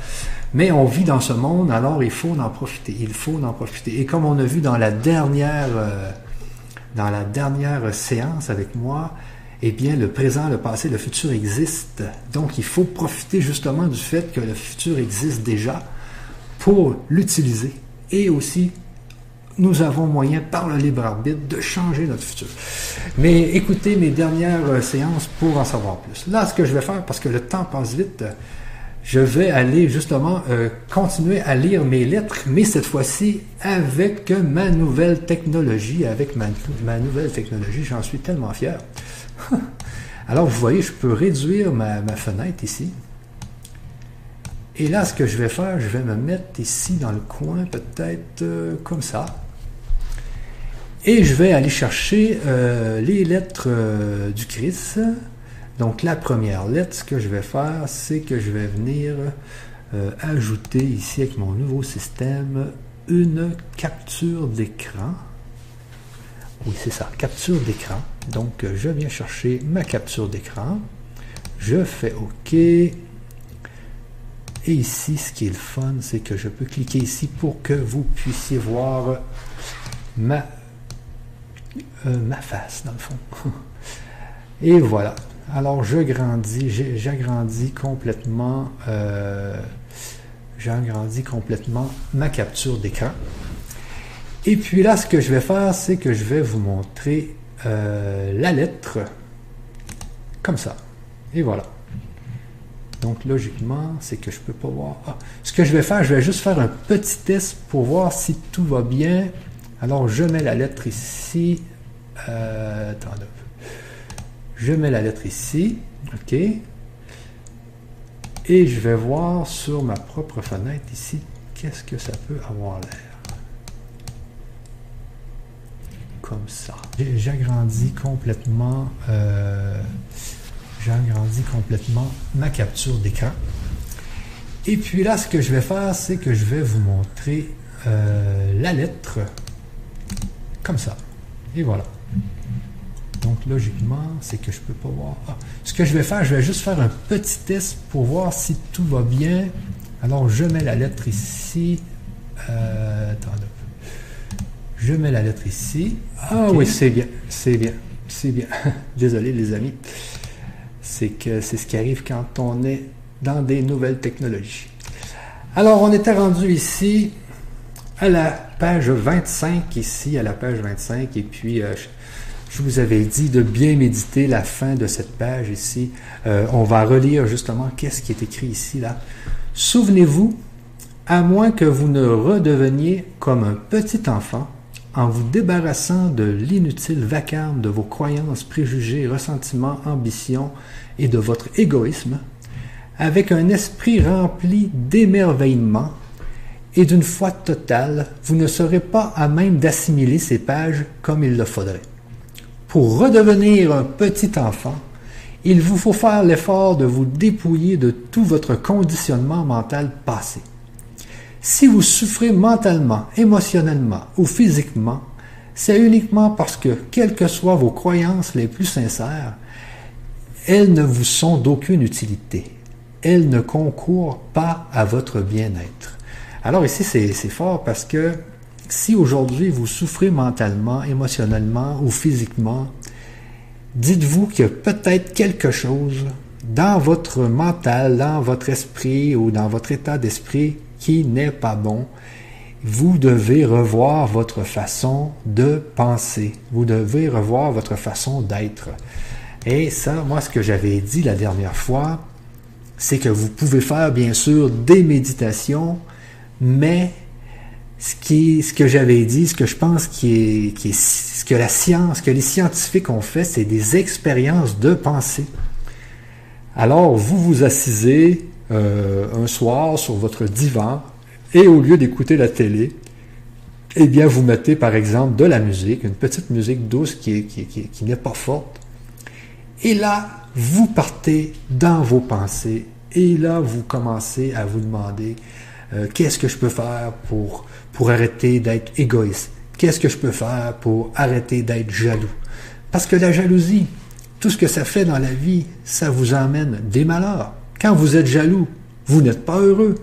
Mais on vit dans ce monde, alors il faut en profiter. Il faut en profiter. Et comme on a vu dans la dernière, euh, dans la dernière séance avec moi, eh bien, le présent, le passé, le futur existent. Donc, il faut profiter justement du fait que le futur existe déjà pour l'utiliser et aussi nous avons moyen par le libre arbitre de changer notre futur. Mais écoutez mes dernières euh, séances pour en savoir plus. Là, ce que je vais faire, parce que le temps passe vite, je vais aller justement euh, continuer à lire mes lettres, mais cette fois-ci avec ma nouvelle technologie, avec ma, nouvelle technologie, j'en suis tellement fier. <laughs> Alors, vous voyez, je peux réduire ma, fenêtre ici. Et là, ce que je vais faire, je vais me mettre ici dans le coin, peut-être euh, comme ça. Et je vais aller chercher euh, les lettres euh, du Christ. Donc la première lettre, ce que je vais faire, c'est que je vais venir euh, ajouter ici avec mon nouveau système une capture d'écran. Oui, c'est ça, capture d'écran. Donc je viens chercher ma capture d'écran. Je fais OK. Et ici, ce qui est le fun, c'est que je peux cliquer ici pour que vous puissiez voir ma euh, ma face, dans le fond. <laughs> Et voilà. Alors, je grandis, j'agrandis complètement, euh, j'agrandis complètement ma capture d'écran. Et puis là, ce que je vais faire, c'est que je vais vous montrer euh, la lettre, comme ça. Et voilà. Donc, logiquement, c'est que je peux pas voir. Ah, ce que je vais faire, je vais juste faire un petit test pour voir si tout va bien. Alors, je mets la lettre ici. Euh, Je mets la lettre ici. OK. Et je vais voir sur ma propre fenêtre ici, qu'est-ce que ça peut avoir l'air. Comme ça. J'agrandis complètement, euh, j'agrandis complètement ma capture d'écran. Et puis là, ce que je vais faire, c'est que je vais vous montrer euh, la lettre comme ça. Et voilà. Donc, logiquement, c'est que je ne peux pas voir. Ah, ce que je vais faire, je vais juste faire un petit test pour voir si tout va bien. Alors, je mets la lettre ici. Euh, je mets la lettre ici. Ah oui, c'est bien. C'est bien. C'est bien. <laughs> Désolé, les amis. C'est que c'est ce qui arrive quand on est dans des nouvelles technologies. Alors, on était rendu ici à la page 25, ici, à la page 25, et puis euh, je vous avais dit de bien méditer la fin de cette page ici. Euh, on va relire justement qu'est-ce qui est écrit ici, là. Souvenez-vous, à moins que vous ne redeveniez comme un petit enfant, en vous débarrassant de l'inutile vacarme de vos croyances, préjugés, ressentiments, ambitions et de votre égoïsme, avec un esprit rempli d'émerveillement et d'une foi totale, vous ne serez pas à même d'assimiler ces pages comme il le faudrait. Pour redevenir un petit enfant, il vous faut faire l'effort de vous dépouiller de tout votre conditionnement mental passé. Si vous souffrez mentalement, émotionnellement ou physiquement, c'est uniquement parce que, quelles que soient vos croyances les plus sincères, elles ne vous sont d'aucune utilité. Elles ne concourent pas à votre bien-être. Alors ici, c'est fort parce que si aujourd'hui vous souffrez mentalement, émotionnellement ou physiquement, dites-vous qu'il y a peut-être quelque chose dans votre mental, dans votre esprit ou dans votre état d'esprit qui n'est pas bon. Vous devez revoir votre façon de penser. Vous devez revoir votre façon d'être. Et ça, moi, ce que j'avais dit la dernière fois, c'est que vous pouvez faire, bien sûr, des méditations, mais ce, qui, ce que j'avais dit, ce que je pense qui est, qui est ce que la science, que les scientifiques ont fait, c'est des expériences de pensée. Alors, vous vous assisez euh, un soir sur votre divan et au lieu d'écouter la télé, eh bien, vous mettez par exemple de la musique, une petite musique douce qui, qui, qui n'est pas forte. Et là, vous partez dans vos pensées et là, vous commencez à vous demander euh, qu'est-ce que je peux faire pour, arrêter d'être égoïste? Qu'est-ce que je peux faire pour arrêter d'être jaloux? Parce que la jalousie, tout ce que ça fait dans la vie, ça vous emmène des malheurs. Quand vous êtes jaloux, vous n'êtes pas heureux.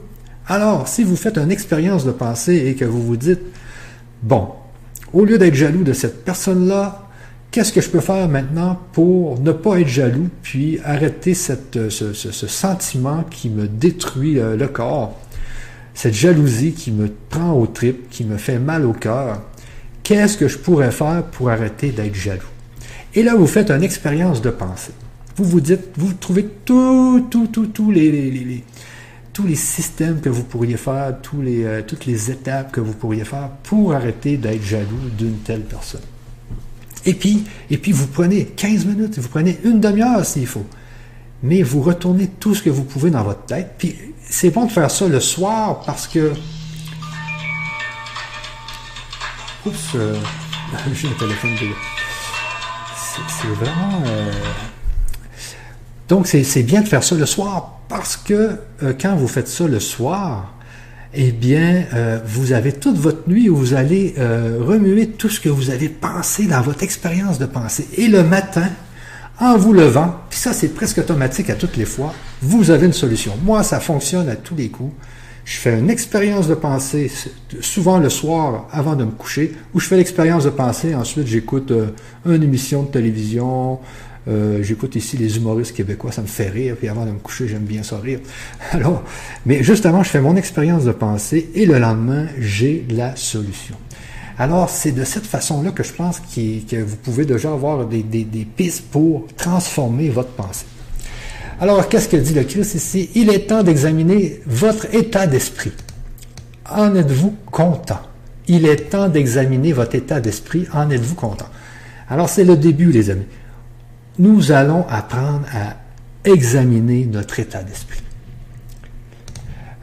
Alors, si vous faites une expérience de pensée et que vous vous dites, bon, au lieu d'être jaloux de cette personne-là, qu'est-ce que je peux faire maintenant pour ne pas être jaloux, puis arrêter ce, sentiment qui me détruit euh, le corps? Cette jalousie qui me prend aux tripes, qui me fait mal au cœur, qu'est-ce que je pourrais faire pour arrêter d'être jaloux? Et là, vous faites une expérience de pensée. Vous vous dites, vous trouvez tout, tout, tout, tous les, tous les systèmes que vous pourriez faire, euh, toutes les étapes que vous pourriez faire pour arrêter d'être jaloux d'une telle personne. Et puis, et puis, vous prenez 15 minutes, vous prenez une demi-heure s'il faut mais vous retournez tout ce que vous pouvez dans votre tête. Puis c'est bon de faire ça le soir parce que. Oups, euh, <laughs> j'ai un téléphone de. C'est vraiment. Euh, donc c'est bien de faire ça le soir parce que euh, quand vous faites ça le soir, eh bien, vous avez toute votre nuit où vous allez remuer tout ce que vous avez pensé dans votre expérience de pensée. Et le matin, en vous levant, puis ça c'est presque automatique à toutes les fois, vous avez une solution. Moi, ça fonctionne à tous les coups. Je fais une expérience de pensée, souvent le soir avant de me coucher, où je fais l'expérience de pensée, ensuite j'écoute euh, une émission de télévision, euh, j'écoute ici les humoristes québécois, ça me fait rire, puis avant de me coucher, j'aime bien ça rire. <laughs> Alors, mais justement, je fais mon expérience de pensée et le lendemain, j'ai la solution. Alors, c'est de cette façon-là que je pense que vous pouvez déjà avoir des, pistes pour transformer votre pensée. Alors, qu'est-ce que dit le Christ ici? Il est temps d'examiner votre état d'esprit. En êtes-vous content? Il est temps d'examiner votre état d'esprit. En êtes-vous content? Alors, c'est le début, les amis. nous allons apprendre à examiner notre état d'esprit.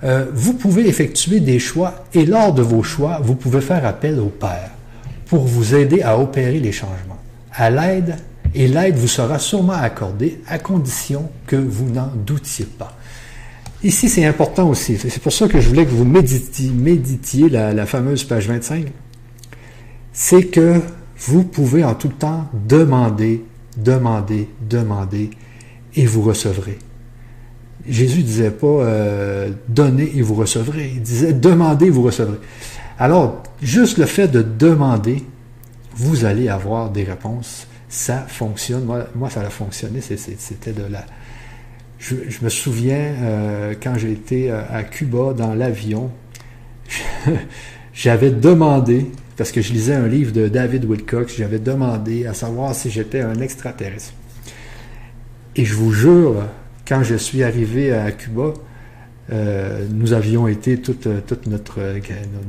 Euh, vous pouvez effectuer des choix et lors de vos choix, vous pouvez faire appel au Père pour vous aider à opérer les changements. À l'aide, et l'aide vous sera sûrement accordée à condition que vous n'en doutiez pas. Ici, c'est important aussi. C'est pour ça que je voulais que vous méditiez, la, fameuse page 25. C'est que vous pouvez en tout temps demander, demander, demander, et vous recevrez. Jésus disait pas euh, donnez et vous recevrez. Il disait demandez et vous recevrez. Alors, juste le fait de demander, vous allez avoir des réponses. Ça fonctionne. Moi, ça a fonctionné. C'était de la, je, me souviens euh, quand été euh, à Cuba dans l'avion, <laughs> j'avais demandé, parce que je lisais un livre de David Wilcox, j'avais demandé à savoir si j'étais un extraterrestre. Et je vous jure, quand je suis arrivé à Cuba, euh, nous avions été, toute, notre,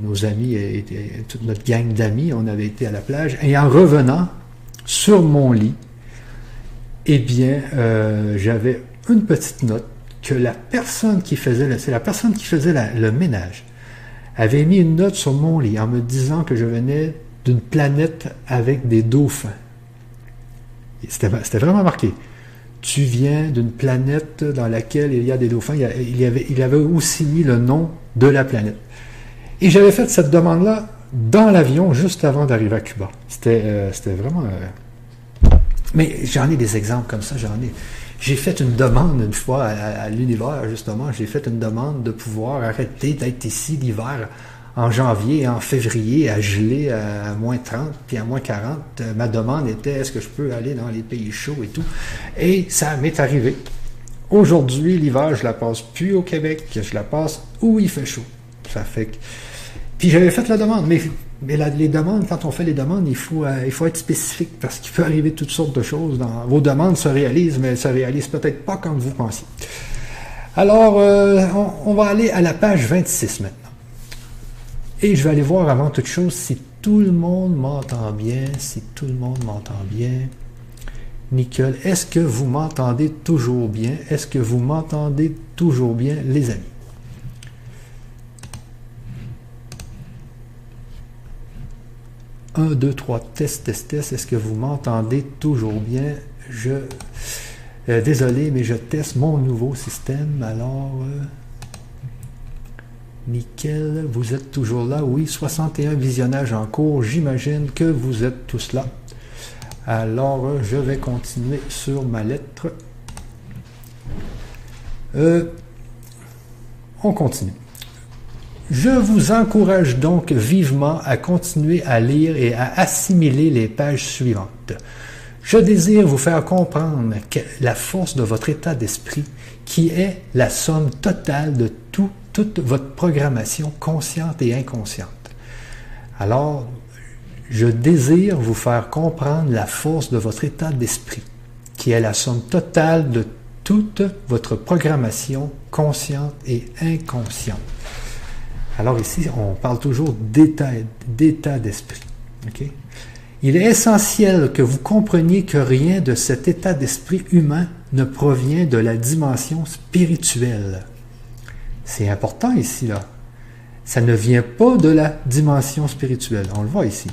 nos amis, toute notre gang d'amis, on avait été à la plage. Et en revenant sur mon lit, eh bien, j'avais une petite note que la personne qui faisait, la personne qui faisait le ménage, avait mis une note sur mon lit en me disant que je venais d'une planète avec des dauphins. C'était vraiment marqué. Tu viens d'une planète dans laquelle il y a des dauphins. Il, avait, aussi mis le nom de la planète. Et j'avais fait cette demande-là dans l'avion juste avant d'arriver à Cuba. C'était euh, vraiment... Euh, mais j'en ai des exemples comme ça, j'en ai. J'ai fait une demande une fois à, l'univers, justement, j'ai fait une demande de pouvoir arrêter d'être ici l'hiver en janvier et en février à geler à, moins 30 puis à moins 40. Euh, ma demande était est-ce que je peux aller dans les pays chauds et tout? Et ça m'est arrivé. Aujourd'hui, l'hiver, je la passe plus au Québec, je la passe où il fait chaud. Ça fait que... Puis j'avais fait la demande, mais mais les demandes, quand on fait les demandes, il faut, euh, il faut être spécifique parce qu'il peut arriver toutes sortes de choses. Vos demandes se réalisent, mais elles se réalisent peut-être pas comme vous pensez. Alors, euh, on, va aller à la page 26 maintenant. Et je vais aller voir avant toute chose si tout le monde m'entend bien, si tout le monde m'entend bien. Nickel. Est-ce que vous m'entendez toujours bien? Est-ce que vous m'entendez toujours bien, les amis? 1, 2, 3, test, test, test. Est-ce que vous m'entendez toujours bien? Je. Euh, désolé, mais je teste mon nouveau système. Alors. Euh, nickel. Vous êtes toujours là? Oui, 61 visionnages en cours. J'imagine que vous êtes tous là. Alors, euh, je vais continuer sur ma lettre. on continue. Je vous encourage donc vivement à continuer à lire et à assimiler les pages suivantes. Je désire vous faire comprendre que la force de votre état d'esprit, qui est la somme totale de tout, toute votre programmation consciente et inconsciente. Alors, je désire vous faire comprendre la force de votre état d'esprit, qui est la somme totale de toute votre programmation consciente et inconsciente. Alors ici, on parle toujours d'état d'esprit. Il est essentiel que vous compreniez que rien de cet état d'esprit humain ne provient de la dimension spirituelle. C'est important ici, là. Ça ne vient pas de la dimension spirituelle. On le voit ici.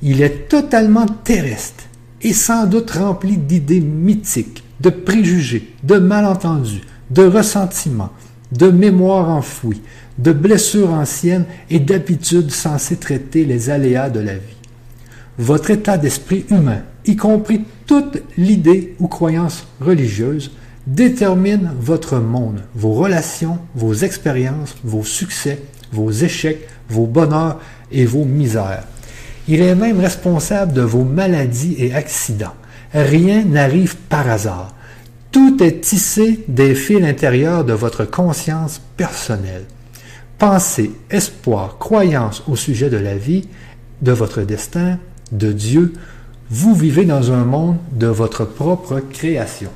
Il est totalement terrestre et sans doute rempli d'idées mythiques, de préjugés, de malentendus, de ressentiments, de mémoires enfouies, de blessures anciennes et d'habitudes censées traiter les aléas de la vie. Votre état d'esprit humain, y compris toute l'idée ou croyance religieuse, détermine votre monde, vos relations, vos expériences, vos succès, vos échecs, vos bonheurs et vos misères. Il est même responsable de vos maladies et accidents. Rien n'arrive par hasard. Tout est tissé des fils intérieurs de votre conscience personnelle pensée, espoir, croyance au sujet de la vie, de votre destin, de Dieu, vous vivez dans un monde de votre propre création.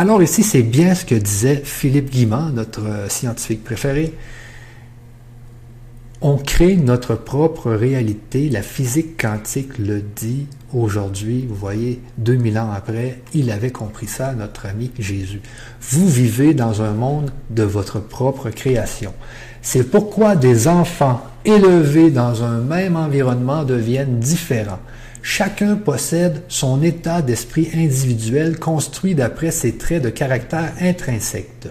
Alors ici, c'est bien ce que disait Philippe Guimand, notre euh, scientifique préféré. On crée notre propre réalité, la physique quantique le dit aujourd'hui, vous voyez, 2000 ans après, il avait compris ça, notre ami Jésus. Vous vivez dans un monde de votre propre création. C'est pourquoi des enfants élevés dans un même environnement deviennent différents. Chacun possède son état d'esprit individuel construit d'après ses traits de caractère intrinsèques.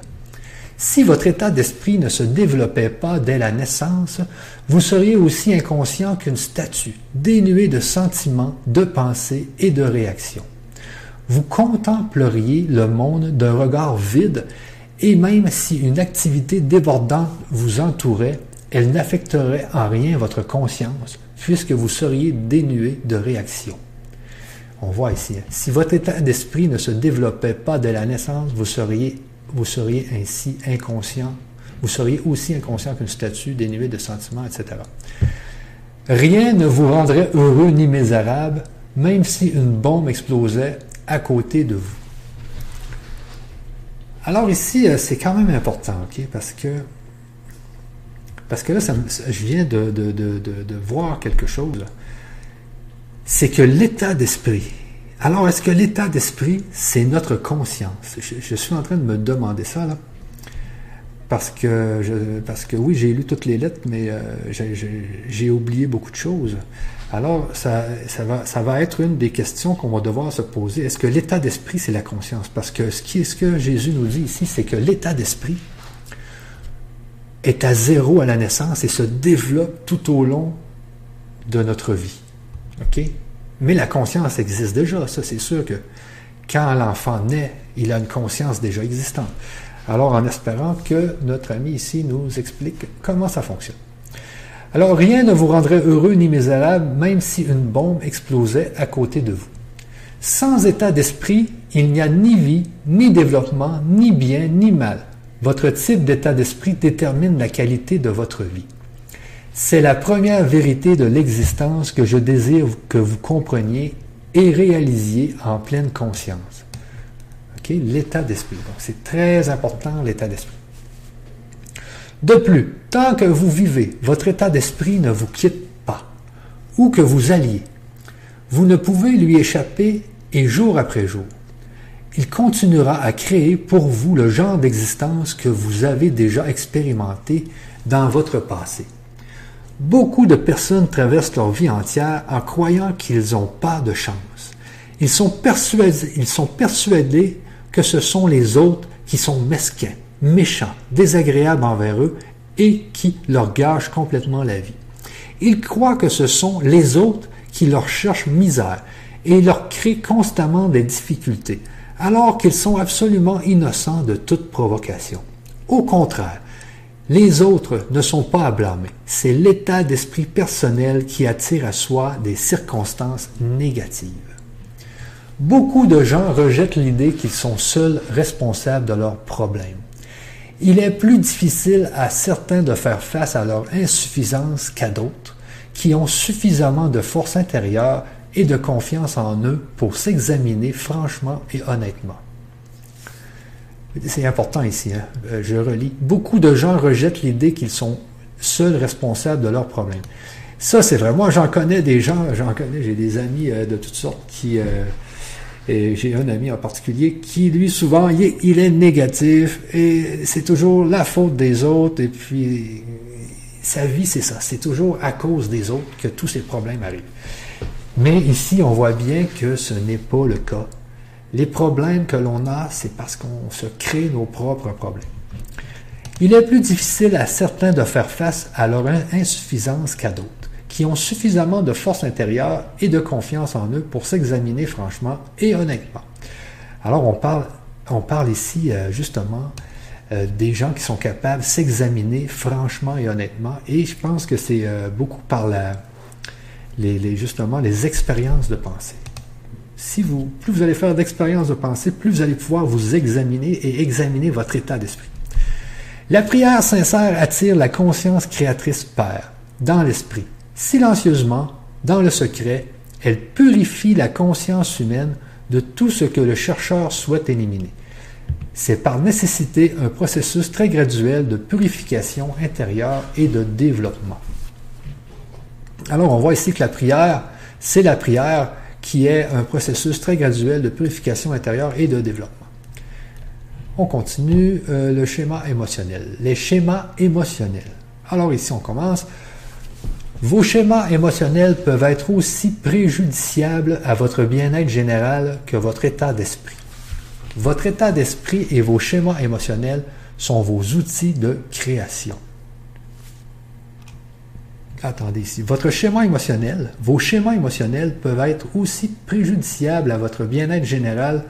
Si votre état d'esprit ne se développait pas dès la naissance, vous seriez aussi inconscient qu'une statue, dénuée de sentiments, de pensées et de réactions. Vous contempleriez le monde d'un regard vide et même si une activité débordante vous entourait, elle n'affecterait en rien votre conscience puisque vous seriez dénué de réaction. On voit ici, hein. si votre état d'esprit ne se développait pas dès la naissance, vous seriez, vous seriez ainsi inconscient, vous seriez aussi inconscient qu'une statue dénuée de sentiments, etc. Rien ne vous rendrait heureux ni misérable, même si une bombe explosait à côté de vous. Alors ici, euh, c'est quand même important, ok, parce que parce que là, je viens de, voir quelque chose. C'est que l'état d'esprit. Alors, est-ce que l'état d'esprit, c'est notre conscience? Je, suis en train de me demander ça, là. Parce que, parce que oui, j'ai lu toutes les lettres, mais euh, j'ai oublié beaucoup de choses. Alors, ça, va, être une des questions qu'on va devoir se poser. Est-ce que l'état d'esprit, c'est la conscience? Parce que ce que Jésus nous dit ici, c'est que l'état d'esprit, est à zéro à la naissance et se développe tout au long de notre vie. OK? Mais la conscience existe déjà, ça c'est sûr que quand l'enfant naît, il a une conscience déjà existante. Alors en espérant que notre ami ici nous explique comment ça fonctionne. Alors rien ne vous rendrait heureux ni misérable même si une bombe explosait à côté de vous. Sans état d'esprit, il n'y a ni vie, ni développement, ni bien, ni mal. Votre type d'état d'esprit détermine la qualité de votre vie. C'est la première vérité de l'existence que je désire que vous compreniez et réalisiez en pleine conscience. L'état d'esprit. C'est très important, l'état d'esprit. De plus, tant que vous vivez, votre état d'esprit ne vous quitte pas, ou que vous alliez. Vous ne pouvez lui échapper et jour après jour il continuera à créer pour vous le genre d'existence que vous avez déjà expérimenté dans votre passé. Beaucoup de personnes traversent leur vie entière en croyant qu'ils n'ont pas de chance. Ils sont, persuadés, que ce sont les autres qui sont mesquins, méchants, désagréables envers eux et qui leur gâchent complètement la vie. Ils croient que ce sont les autres qui leur cherchent misère et leur créent constamment des difficultés, alors qu'ils sont absolument innocents de toute provocation. Au contraire, les autres ne sont pas à blâmer. C'est l'état d'esprit personnel qui attire à soi des circonstances négatives. Beaucoup de gens rejettent l'idée qu'ils sont seuls responsables de leurs problèmes. Il est plus difficile à certains de faire face à leur insuffisance qu'à d'autres, qui ont suffisamment de force intérieure et de confiance en eux pour s'examiner franchement et honnêtement. C'est important ici, hein. euh, je relis. Beaucoup de gens rejettent l'idée qu'ils sont seuls responsables de leurs problèmes. Ça, c'est vrai. Moi, j'en connais des gens, j'en connais, j'ai des amis euh, de toutes sortes qui... Euh, et j'ai un ami en particulier qui, lui, souvent, il est, il est négatif et c'est toujours la faute des autres. Et puis, sa vie, c'est ça. C'est toujours à cause des autres que tous ces problèmes arrivent. Mais ici, on voit bien que ce n'est pas le cas. Les problèmes que l'on a, c'est parce qu'on se crée nos propres problèmes. Il est plus difficile à certains de faire face à leur insuffisance qu'à d'autres, qui ont suffisamment de force intérieure et de confiance en eux pour s'examiner franchement et honnêtement. Alors on parle, on parle ici euh, justement euh, des gens qui sont capables de s'examiner franchement et honnêtement, et je pense que c'est euh, beaucoup par la, les, justement les expériences de pensée. Si vous, plus vous allez faire d'expériences de pensée, plus vous allez pouvoir vous examiner et examiner votre état d'esprit. La prière sincère attire la conscience créatrice Père dans l'esprit. Silencieusement, dans le secret, elle purifie la conscience humaine de tout ce que le chercheur souhaite éliminer. C'est par nécessité un processus très graduel de purification intérieure et de développement. Alors, on voit ici que la prière, c'est la prière qui est un processus très graduel de purification intérieure et de développement. On continue euh, le schéma émotionnel. Les schémas émotionnels. Alors ici, on commence. Vos schémas émotionnels peuvent être aussi préjudiciables à votre bien-être général que votre état d'esprit. Votre état d'esprit et vos schémas émotionnels sont vos outils de création. Attendez ici. Votre schéma émotionnel, vos schémas émotionnels peuvent être aussi préjudiciables à votre bien-être général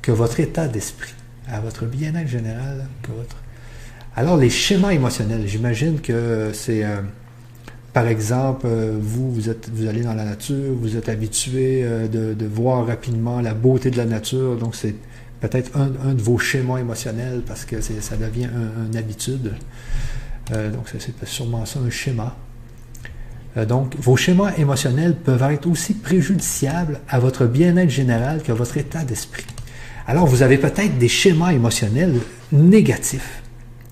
que votre état d'esprit. À votre bien-être général que votre. Alors, les schémas émotionnels, j'imagine que c'est. Euh, par exemple, euh, vous, vous, êtes, vous allez dans la nature, vous êtes habitué euh, de, voir rapidement la beauté de la nature, donc c'est peut-être un, de vos schémas émotionnels parce que ça devient une habitude. Donc c'est sûrement ça, un schéma. Donc vos schémas émotionnels peuvent être aussi préjudiciables à votre bien-être général que votre état d'esprit. Alors vous avez peut-être des schémas émotionnels négatifs.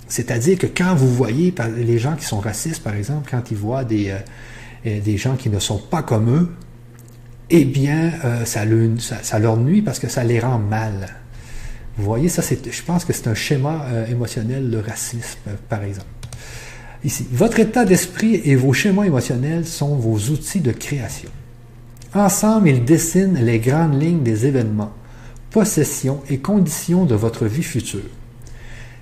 C'est-à-dire que quand vous voyez les gens qui sont racistes, par exemple, quand ils voient des, euh, euh, gens qui ne sont pas comme eux, eh bien, euh, ça, leur nuit parce que ça les rend mal. Vous voyez, ça, je pense que c'est un schéma émotionnel, le racisme, par exemple. Ici, votre état d'esprit et vos schémas émotionnels sont vos outils de création. Ensemble, ils dessinent les grandes lignes des événements, possessions et conditions de votre vie future.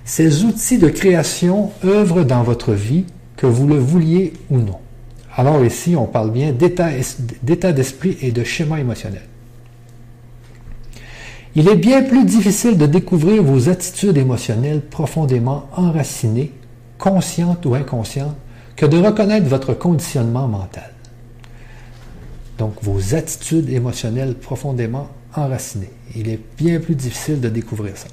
Ces outils de création œuvrent dans votre vie, que vous le vouliez ou non. Alors ici, on parle bien d'état d'esprit et de schéma émotionnel. Il est bien plus difficile de découvrir vos attitudes émotionnelles profondément enracinées, conscientes ou inconscientes, que de reconnaître votre conditionnement mental. Donc vos attitudes émotionnelles profondément enracinées. Il est bien plus difficile de découvrir ça.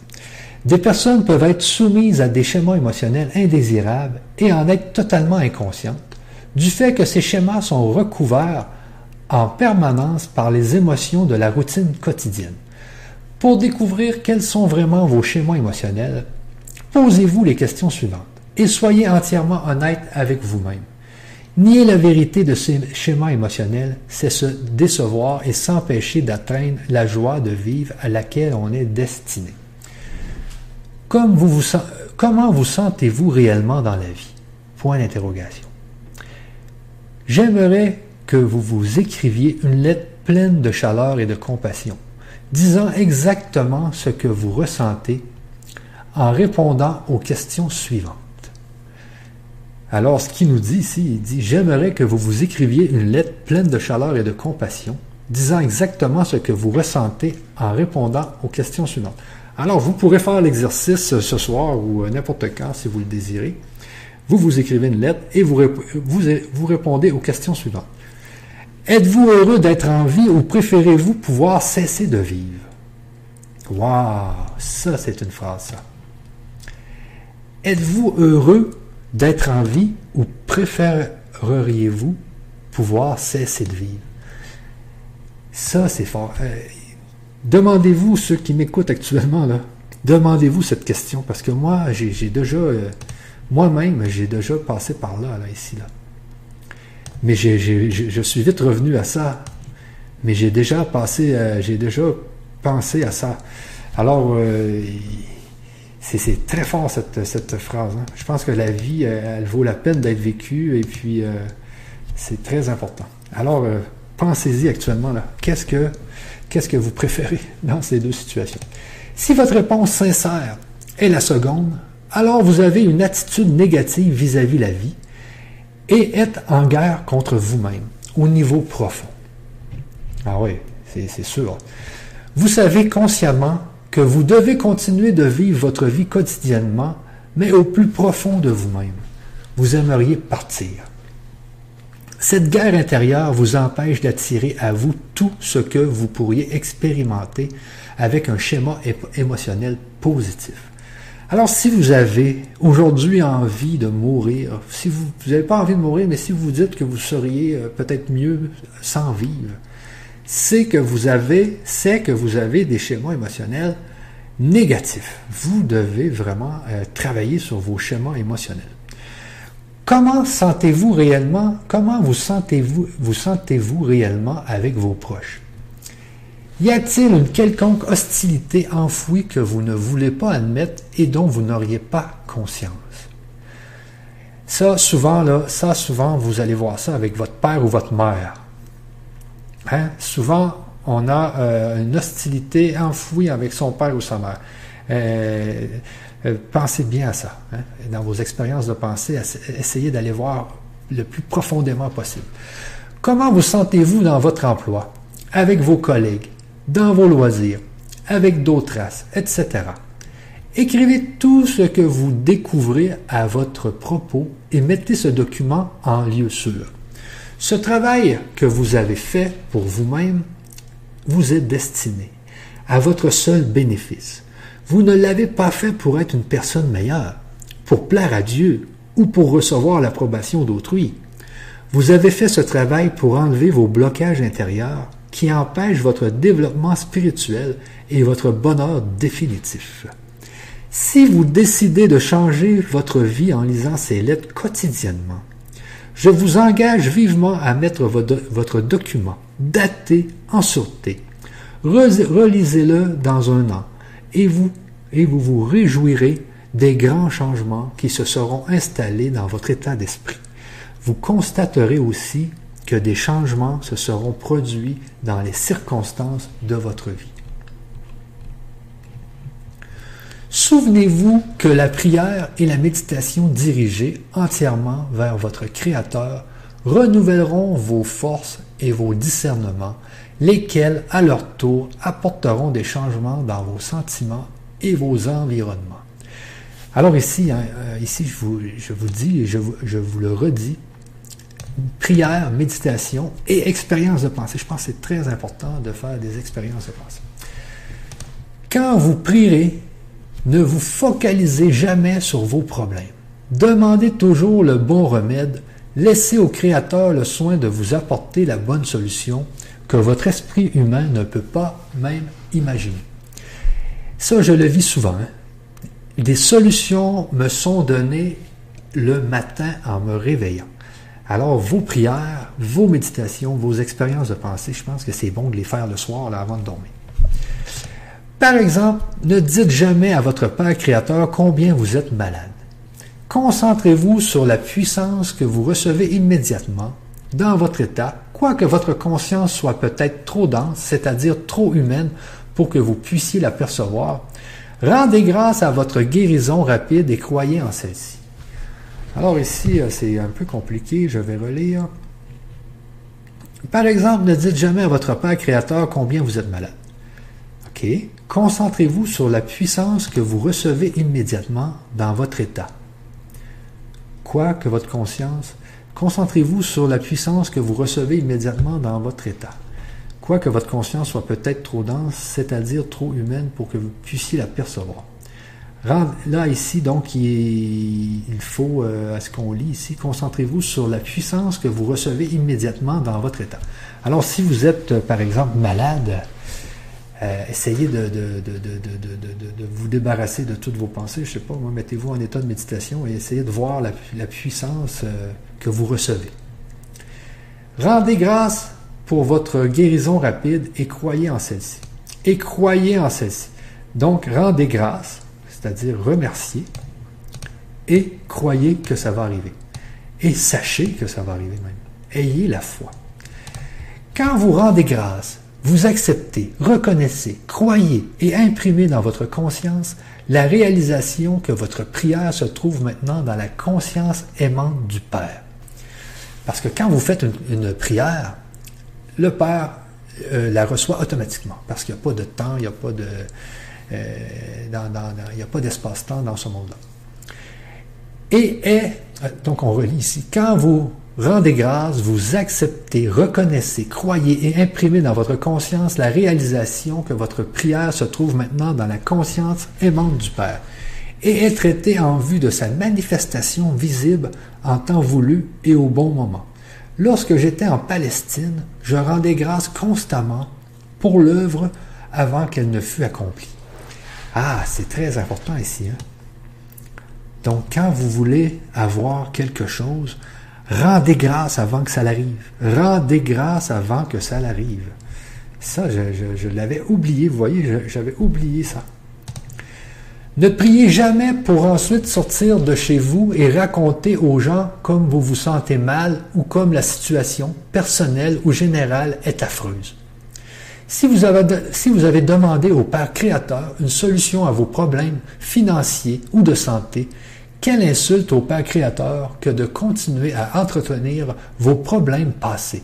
Des personnes peuvent être soumises à des schémas émotionnels indésirables et en être totalement inconscientes, du fait que ces schémas sont recouverts en permanence par les émotions de la routine quotidienne. Pour découvrir quels sont vraiment vos schémas émotionnels, posez-vous les questions suivantes et soyez entièrement honnête avec vous-même. Nier la vérité de ces schémas émotionnels, c'est se décevoir et s'empêcher d'atteindre la joie de vivre à laquelle on est destiné comment vous sentez-vous réellement dans la vie? Point d'interrogation. J'aimerais que vous vous écriviez une lettre pleine de chaleur et de compassion, disant exactement ce que vous ressentez en répondant aux questions suivantes. Alors, ce qu'il nous dit ici, il dit, j'aimerais que vous vous écriviez une lettre pleine de chaleur et de compassion, disant exactement ce que vous ressentez en répondant aux questions suivantes. Alors, vous pourrez faire l'exercice ce soir ou n'importe quand si vous le désirez. Vous vous écrivez une lettre et vous, répondez aux questions suivantes. Êtes-vous heureux d'être en vie ou préférez-vous pouvoir cesser de vivre? Waouh, ça c'est une phrase. Êtes-vous heureux d'être en vie ou préféreriez-vous pouvoir cesser de vivre? Ça, c'est fort. Euh, Demandez-vous, ceux qui m'écoutent actuellement, là, demandez-vous cette question, parce que moi, j'ai déjà, euh, moi-même, j'ai déjà passé par là, là ici, là. Mais je suis vite revenu à ça. Mais j'ai déjà passé, euh, j'ai déjà pensé à ça. Alors, c'est très fort cette, phrase. Hein. Je pense que la vie, elle, vaut la peine d'être vécue et puis c'est très important. Alors, pensez-y actuellement. Qu'est-ce que Qu'est-ce que vous préférez dans ces deux situations? Si votre réponse sincère est la seconde, alors vous avez une attitude négative vis-à-vis de la vie et êtes en guerre contre vous-même au niveau profond. Ah oui, c'est sûr. Vous savez consciemment que vous devez continuer de vivre votre vie quotidiennement, mais au plus profond de vous-même. Vous aimeriez partir. Cette guerre intérieure vous empêche d'attirer à vous tout ce que vous pourriez expérimenter avec un schéma émotionnel positif. Alors si vous avez aujourd'hui envie de mourir, si vous n'avez pas envie de mourir, mais si vous dites que vous seriez euh, peut-être mieux sans vivre, c'est que vous avez, c'est que vous avez des schémas émotionnels négatifs. Vous devez vraiment euh, travailler sur vos schémas émotionnels. Comment sentez-vous réellement, comment vous sentez-vous, vous sentez-vous réellement avec vos proches? Y a-t-il une quelconque hostilité enfouie que vous ne voulez pas admettre et dont vous n'auriez pas conscience? Ça, souvent, là, ça, souvent, vous allez voir ça avec votre père ou votre mère. Hein? Souvent, on a euh, une hostilité enfouie avec son père ou sa mère. Euh, euh, pensez bien à ça. Hein? Dans vos expériences de pensée, essayez d'aller voir le plus profondément possible. Comment vous sentez-vous dans votre emploi, avec vos collègues, dans vos loisirs, avec d'autres races, etc. Écrivez tout ce que vous découvrez à votre propos et mettez ce document en lieu sûr. Ce travail que vous avez fait pour vous-même vous est destiné à votre seul bénéfice. Vous ne l'avez pas fait pour être une personne meilleure, pour plaire à Dieu ou pour recevoir l'approbation d'autrui. Vous avez fait ce travail pour enlever vos blocages intérieurs qui empêchent votre développement spirituel et votre bonheur définitif. Si vous décidez de changer votre vie en lisant ces lettres quotidiennement, je vous engage vivement à mettre votre, document daté en sûreté. Relisez-le dans un an et et vous vous réjouirez des grands changements qui se seront installés dans votre état d'esprit. Vous constaterez aussi que des changements se seront produits dans les circonstances de votre vie. Souvenez-vous que la prière et la méditation dirigées entièrement vers votre Créateur renouvelleront vos forces et vos discernements, lesquels, à leur tour, apporteront des changements dans vos sentiments et vos environnements. Alors ici, hein, euh, ici je, vous, je vous dis et je je vous le redis, prière, méditation et expérience de pensée. Je pense que c'est très important de faire des expériences de pensée. Quand vous prierez, ne vous focalisez jamais sur vos problèmes. Demandez toujours le bon remède. Laissez au Créateur le soin de vous apporter la bonne solution que votre esprit humain ne peut pas même imaginer. Ça, je le vis souvent. Hein. Des solutions me sont données le matin en me réveillant. Alors, vos prières, vos méditations, vos expériences de pensée, je pense que c'est bon de les faire le soir avant de dormir. Par exemple, ne dites jamais à votre Père Créateur combien vous êtes malade. Concentrez-vous sur la puissance que vous recevez immédiatement dans votre état, quoique votre conscience soit peut-être trop dense, c'est-à-dire trop humaine pour que vous puissiez l'apercevoir. Rendez grâce à votre guérison rapide et croyez en celle-ci. Alors ici, euh, c'est un peu compliqué, je vais relire. Par exemple, ne dites jamais à votre Père Créateur combien vous êtes malade. OK? Concentrez-vous sur la puissance que vous recevez immédiatement dans votre état. Quoi que votre conscience, concentrez-vous sur la puissance que vous recevez immédiatement dans votre état. Quoi que votre conscience soit peut-être trop dense, c'est-à-dire trop humaine pour que vous puissiez la percevoir. Là, ici, donc, il, faut, euh, à ce qu'on lit ici, concentrez-vous sur la puissance que vous recevez immédiatement dans votre état. Alors, si vous êtes, par exemple, malade, euh, essayez de, vous débarrasser de toutes vos pensées. Je sais pas, mettez-vous en état de méditation et essayez de voir la, puissance euh, que vous recevez. Rendez grâce pour votre guérison rapide et croyez en celle-ci. Et croyez en celle-ci. Donc, rendez grâce, c'est-à-dire remerciez, et croyez que ça va arriver. Et sachez que ça va arriver même. Ayez la foi. Quand vous rendez grâce, vous acceptez, reconnaissez, croyez et imprimez dans votre conscience la réalisation que votre prière se trouve maintenant dans la conscience aimante du Père. Parce que quand vous faites une, prière, le Père euh, la reçoit automatiquement, parce qu'il n'y a pas de temps, il n'y a pas de, euh, il a pas d'espace-temps dans ce monde-là. Et est, donc on relit ici, quand vous Rendez grâce, vous acceptez, reconnaissez, croyez et imprimez dans votre conscience la réalisation que votre prière se trouve maintenant dans la conscience aimante du Père et est traitée en vue de sa manifestation visible en temps voulu et au bon moment. Lorsque j'étais en Palestine, je rendais grâce constamment pour l'œuvre avant qu'elle ne fût accomplie. Ah, c'est très important ici. Hein? Donc, quand vous voulez avoir quelque chose, Rendez grâce avant que ça l'arrive. Rendez grâce avant que ça l'arrive. Ça, je, l'avais oublié, vous voyez, j'avais oublié ça. Ne priez jamais pour ensuite sortir de chez vous et raconter aux gens comme vous vous sentez mal ou comme la situation personnelle ou générale est affreuse. Si vous avez demandé au Père Créateur une solution à vos problèmes financiers ou de santé, quelle insulte au Père Créateur que de continuer à entretenir vos problèmes passés.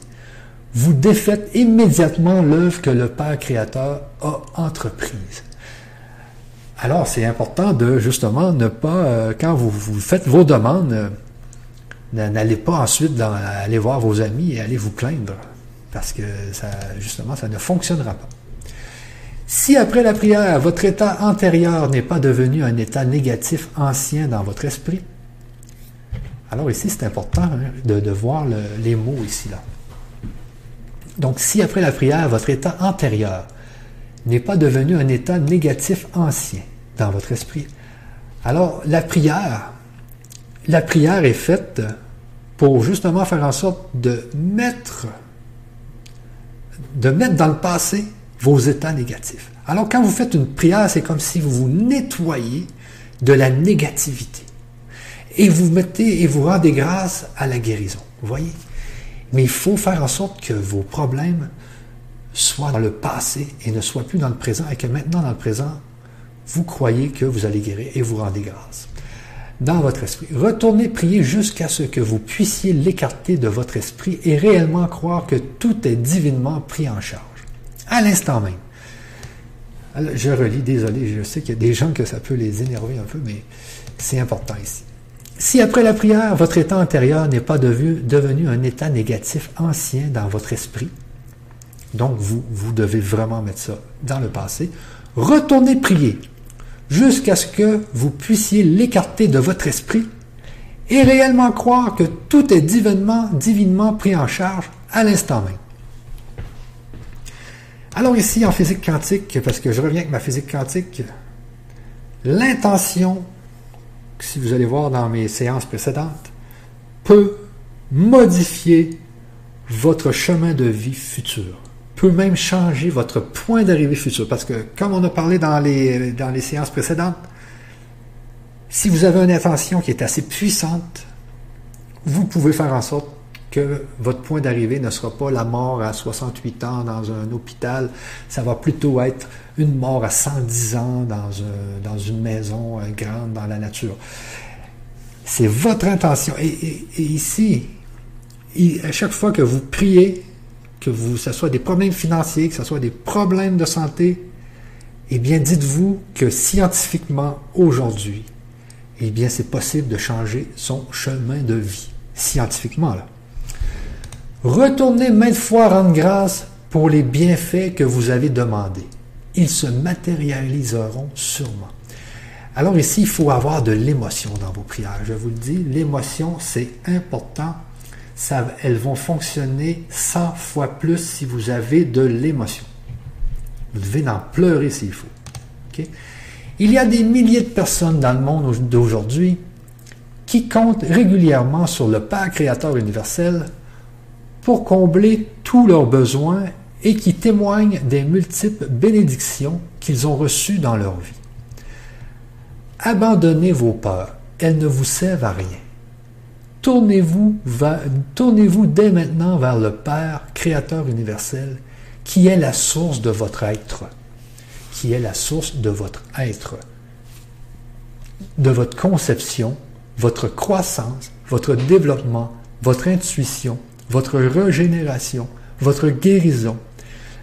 Vous défaites immédiatement l'œuvre que le Père Créateur a entreprise. Alors, c'est important de justement ne pas, euh, quand vous, faites vos demandes, euh, n'allez pas ensuite aller voir vos amis et aller vous plaindre, parce que justement, ça ne fonctionnera pas. Si après la prière, votre état antérieur n'est pas devenu un état négatif ancien dans votre esprit, alors ici, c'est important hein, de, voir les mots ici, là. Donc, si après la prière, votre état antérieur n'est pas devenu un état négatif ancien, dans votre esprit. Alors, la prière, la prière est faite pour justement faire en sorte de mettre, de mettre dans le passé vos états négatifs. Alors, quand vous faites une prière, c'est comme si vous vous nettoyez de la négativité. Et vous mettez et vous rendez grâce à la guérison. Voyez? Mais il faut faire en sorte que vos problèmes soient dans le passé et ne soient plus dans le présent et que maintenant, dans le présent, vous croyez que vous allez guérir et vous rendez grâce. Dans votre esprit, retournez prier jusqu'à ce que vous puissiez l'écarter de votre esprit et réellement croire que tout est divinement pris en charge. À l'instant même. je relis, désolé, je sais qu'il y a des gens que ça peut les énerver un peu, mais c'est important ici. Si après la prière, votre état antérieur n'est pas devenu un état négatif ancien dans votre esprit, donc vous, vous devez vraiment mettre ça dans le passé, retournez prier jusqu'à ce que vous puissiez l'écarter de votre esprit et réellement croire que tout est divinement, divinement pris en charge à l'instant même. Alors ici, en physique quantique, parce que je reviens avec ma physique quantique, l'intention, si vous allez voir dans mes séances précédentes, peut modifier votre chemin de vie futur peut même changer votre point d'arrivée futur. Parce que, comme on a parlé dans les, dans les séances précédentes, si vous avez une intention qui est assez puissante, vous pouvez faire en sorte que votre point d'arrivée ne sera pas la mort à 68 ans dans un hôpital, ça va plutôt être une mort à 110 ans dans, une maison euh, grande dans la nature. C'est votre intention. Et, ici, à chaque fois que vous priez, que vous, ce soit des problèmes financiers, que ce soit des problèmes de santé, eh bien, dites-vous que scientifiquement, aujourd'hui, eh bien, c'est possible de changer son chemin de vie. Scientifiquement, là. Retournez maintes fois rendre grâce pour les bienfaits que vous avez demandés. Ils se matérialiseront sûrement. Alors ici, il faut avoir de l'émotion dans vos prières. Je vous le dis, l'émotion, c'est important elles vont fonctionner 100 fois plus si vous avez de l'émotion. Vous devez en pleurer s'il faut. Il y a des milliers de personnes dans le monde d'aujourd'hui qui comptent régulièrement sur le Père créateur universel pour combler tous leurs besoins et qui témoignent des multiples bénédictions qu'ils ont reçues dans leur vie. Abandonnez vos peurs, elles ne vous servent à rien. Tournez-vous dès maintenant vers le Père, Créateur universel, qui est la source de votre être, qui est la source de votre être, de votre conception, votre croissance, votre développement, votre intuition, votre régénération, votre guérison,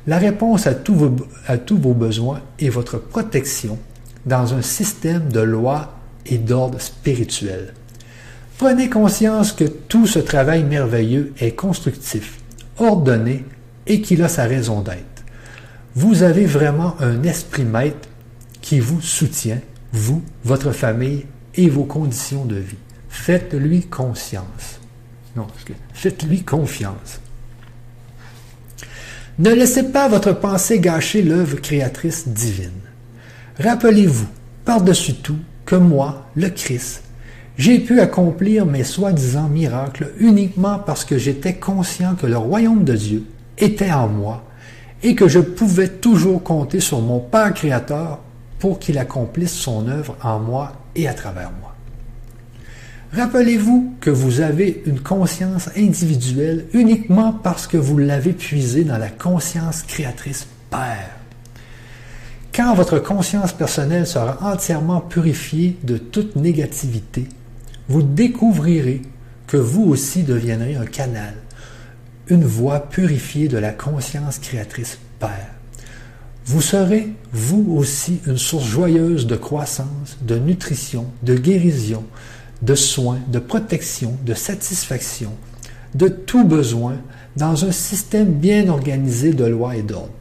la réponse à tous vos, besoins et votre protection dans un système de lois et d'ordre spirituel. Prenez conscience que tout ce travail merveilleux est constructif, ordonné et qu'il a sa raison d'être. Vous avez vraiment un esprit maître qui vous soutient, vous, votre famille et vos conditions de vie. Faites-lui conscience. Non, faites-lui confiance. Ne laissez pas votre pensée gâcher l'œuvre créatrice divine. Rappelez-vous, par-dessus tout, que moi, le Christ, j'ai pu accomplir mes soi-disant miracles uniquement parce que j'étais conscient que le royaume de Dieu était en moi et que je pouvais toujours compter sur mon Père Créateur pour qu'il accomplisse son œuvre en moi et à travers moi. Rappelez-vous que vous avez une conscience individuelle uniquement parce que vous l'avez puisée dans la conscience créatrice Père. Quand votre conscience personnelle sera entièrement purifiée de toute négativité, vous découvrirez que vous aussi deviendrez un canal, une voie purifiée de la conscience créatrice Père. Vous serez, vous aussi, une source joyeuse de croissance, de nutrition, de guérison, de soins, de protection, de satisfaction, de tout besoin dans un système bien organisé de loi et d'ordre.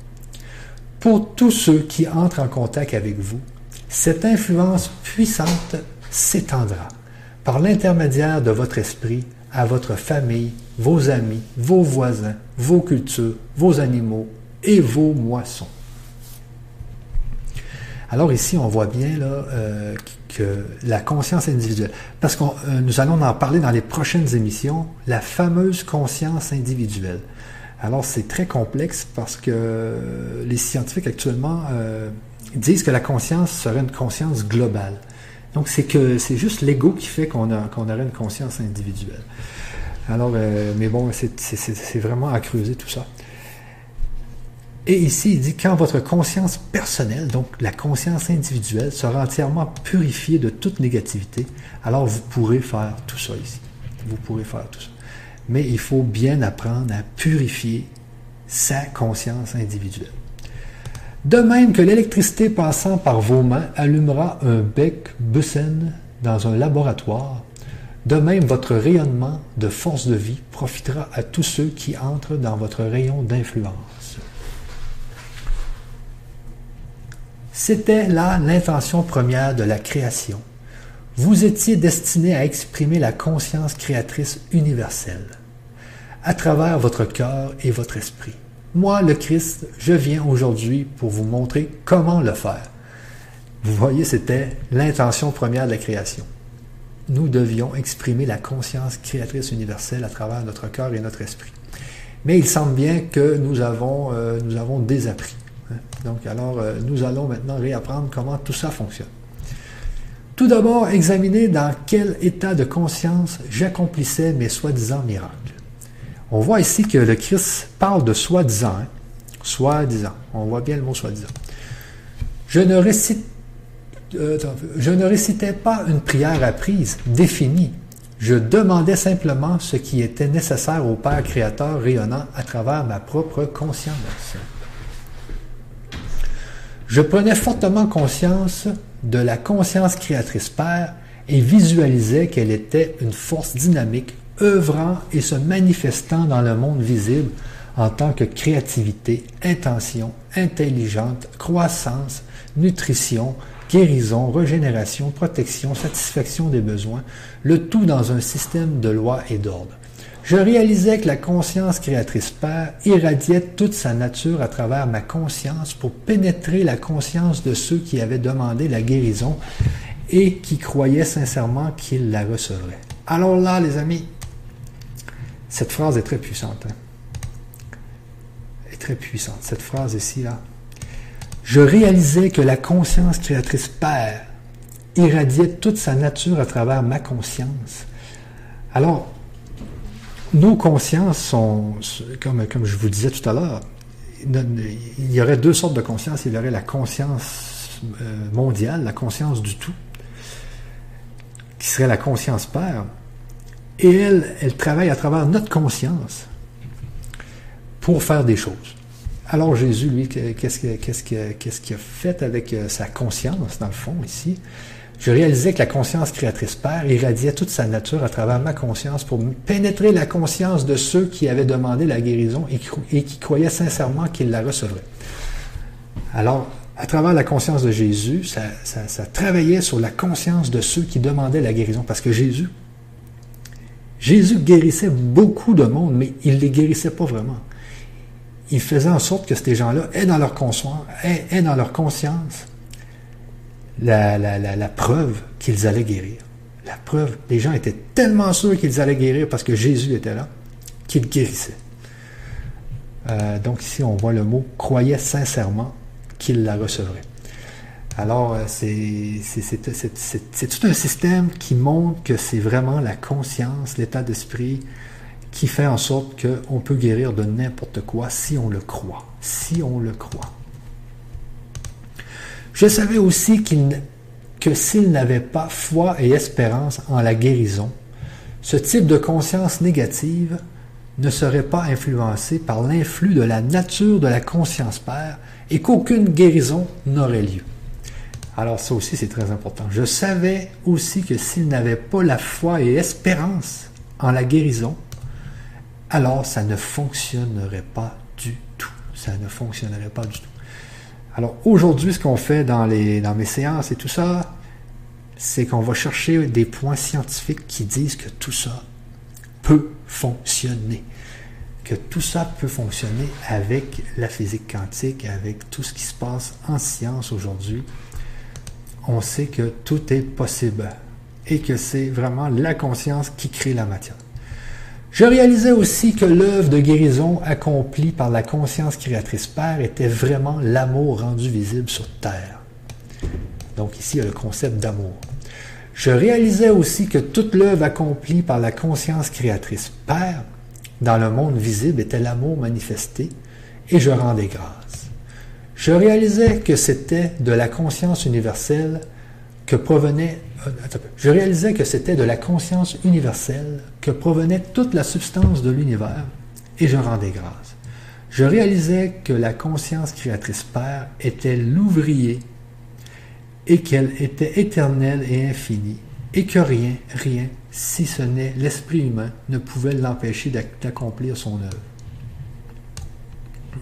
Pour tous ceux qui entrent en contact avec vous, cette influence puissante s'étendra par l'intermédiaire de votre esprit à votre famille, vos amis, vos voisins, vos cultures, vos animaux et vos moissons. Alors ici, on voit bien là, euh, que la conscience individuelle, parce que euh, nous allons en parler dans les prochaines émissions, la fameuse conscience individuelle. Alors c'est très complexe parce que les scientifiques actuellement euh, disent que la conscience serait une conscience globale. Donc c'est que c'est juste l'ego qui fait qu'on qu'on aurait une conscience individuelle. Alors, mais bon, c'est vraiment à creuser tout ça. Et ici, il dit quand votre conscience personnelle, donc la conscience individuelle, sera entièrement purifiée de toute négativité, alors vous pourrez faire tout ça ici. Vous pourrez faire tout ça. Mais il faut bien apprendre à purifier sa conscience individuelle. De même que l'électricité passant par vos mains allumera un bec Bussen dans un laboratoire, de même votre rayonnement de force de vie profitera à tous ceux qui entrent dans votre rayon d'influence. C'était là l'intention première de la création. Vous étiez destiné à exprimer la conscience créatrice universelle à travers votre cœur et votre esprit. Moi, le Christ, je viens aujourd'hui pour vous montrer comment le faire. Vous voyez, c'était l'intention première de la création. Nous devions exprimer la conscience créatrice universelle à travers notre cœur et notre esprit. Mais il semble bien que nous avons, euh, nous avons désappris. Donc, alors, euh, nous allons maintenant réapprendre comment tout ça fonctionne. Tout d'abord, examiner dans quel état de conscience j'accomplissais mes soi-disant miracles. On voit ici que le Christ parle de soi-disant. Hein. Soi-disant. On voit bien le mot soi-disant. Euh, je ne récitais pas une prière apprise, définie. Je demandais simplement ce qui était nécessaire au Père créateur rayonnant à travers ma propre conscience. Je prenais fortement conscience de la conscience créatrice Père et visualisais qu'elle était une force dynamique œuvrant et se manifestant dans le monde visible en tant que créativité, intention, intelligente, croissance, nutrition, guérison, régénération, protection, satisfaction des besoins, le tout dans un système de loi et d'ordre. Je réalisais que la conscience créatrice Père irradiait toute sa nature à travers ma conscience pour pénétrer la conscience de ceux qui avaient demandé la guérison et qui croyaient sincèrement qu'ils la recevraient. Alors là, les amis, cette phrase est très puissante. Hein. est très puissante. Cette phrase ici, là. Je réalisais que la conscience créatrice Père irradiait toute sa nature à travers ma conscience. Alors, nos consciences sont, comme, comme je vous disais tout à l'heure, il y aurait deux sortes de conscience. Il y aurait la conscience euh, mondiale, la conscience du tout, qui serait la conscience Père. Et elle, elle travaille à travers notre conscience pour faire des choses. Alors Jésus, lui, qu'est-ce qu'il a fait avec euh, sa conscience, dans le fond, ici? Je réalisais que la conscience créatrice Père irradiait toute sa nature à travers ma conscience pour pénétrer la conscience de ceux qui avaient demandé la guérison et qui croyaient sincèrement qu'ils la recevraient. Alors, à travers la conscience de Jésus, ça, travaillait sur la conscience de ceux qui demandaient la guérison. Parce que Jésus, Jésus guérissait beaucoup de monde, mais il ne les guérissait pas vraiment. Il faisait en sorte que ces gens-là aient dans leur conscience, aient dans leur conscience la, preuve qu'ils allaient guérir. La preuve, les gens étaient tellement sûrs qu'ils allaient guérir parce que Jésus était là, qu'ils guérissaient. Euh, donc ici, on voit le mot croyait sincèrement qu'il la recevrait. Alors, euh, c'est tout un système qui montre que c'est vraiment la conscience, l'état d'esprit qui fait en sorte qu'on peut guérir de n'importe quoi si on le croit. Si on le croit. Je savais aussi que s'il n'avait pas foi et espérance en la guérison, ce type de conscience négative ne serait pas influencé par l'influx de la nature de la conscience père et qu'aucune guérison n'aurait lieu. Alors ça aussi c'est très important. Je savais aussi que s'il n'avait pas la foi et espérance en la guérison, alors ça ne fonctionnerait pas du tout. Ça ne fonctionnerait pas du tout. Alors aujourd'hui, ce qu'on fait dans, les, dans mes séances et tout ça, c'est qu'on va chercher des points scientifiques qui disent que tout ça peut fonctionner. Que tout ça peut fonctionner avec la physique quantique, avec tout ce qui se passe en science aujourd'hui. On sait que tout est possible et que c'est vraiment la conscience qui crée la matière. Je réalisais aussi que l'œuvre de guérison accomplie par la conscience créatrice Père était vraiment l'amour rendu visible sur Terre. Donc ici, il le concept d'amour. Je réalisais aussi que toute l'œuvre accomplie par la conscience créatrice Père dans le monde visible était l'amour manifesté et je rendais grâce. Je réalisais que c'était de la conscience universelle que provenait je réalisais que c'était de la conscience universelle que provenait toute la substance de l'univers et je rendais grâce. Je réalisais que la conscience créatrice Père était l'ouvrier et qu'elle était éternelle et infinie et que rien, rien, si ce n'est l'esprit humain, ne pouvait l'empêcher d'accomplir son œuvre.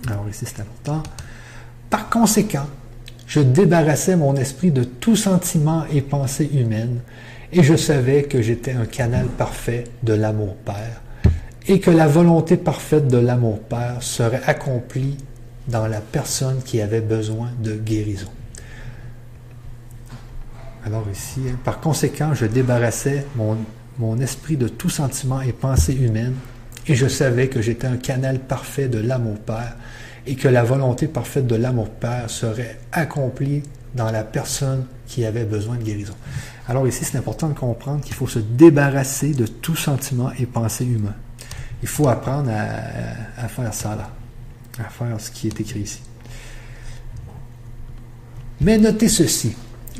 Alors ici c'est important. Par conséquent, je débarrassais mon esprit de tout sentiment et pensée humaine, et je savais que j'étais un canal parfait de l'amour Père, et que la volonté parfaite de l'amour Père serait accomplie dans la personne qui avait besoin de guérison. Alors ici, hein, par conséquent, je débarrassais mon, mon esprit de tout sentiment et pensée humaine, et je savais que j'étais un canal parfait de l'amour Père, et que la volonté parfaite de l'amour Père serait accomplie dans la personne qui avait besoin de guérison. Alors ici, c'est important de comprendre qu'il faut se débarrasser de tout sentiment et pensée humain. Il faut apprendre à, faire ça là, à faire ce qui est écrit ici. Mais notez ceci.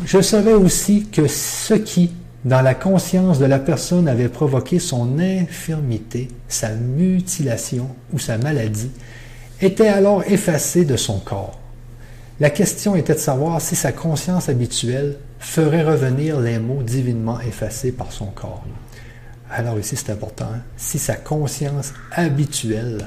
Je savais aussi que ce qui, dans la conscience de la personne, avait provoqué son infirmité, sa mutilation ou sa maladie, était alors effacé de son corps. La question était de savoir si sa conscience habituelle ferait revenir les mots divinement effacés par son corps. Alors ici, c'est important, si sa conscience habituelle.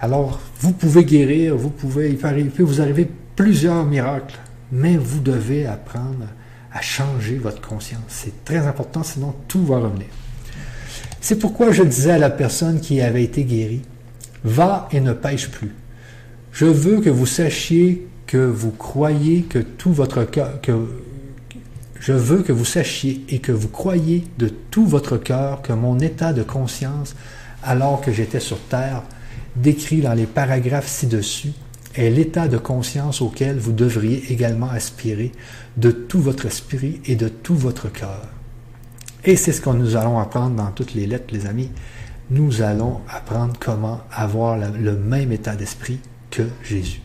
Alors, vous pouvez guérir, vous pouvez, il peut vous arriver plusieurs miracles, mais vous devez apprendre à changer votre conscience. C'est très important, sinon tout va revenir. C'est pourquoi je disais à la personne qui avait été guérie, Va et ne pêche plus. Je veux que vous sachiez que vous croyez que tout votre cœur, que je veux que vous sachiez et que vous croyez de tout votre cœur que mon état de conscience, alors que j'étais sur terre, décrit dans les paragraphes ci-dessus, est l'état de conscience auquel vous devriez également aspirer de tout votre esprit et de tout votre cœur. Et c'est ce que nous allons apprendre dans toutes les lettres, les amis nous allons apprendre comment avoir le même état d'esprit que Jésus.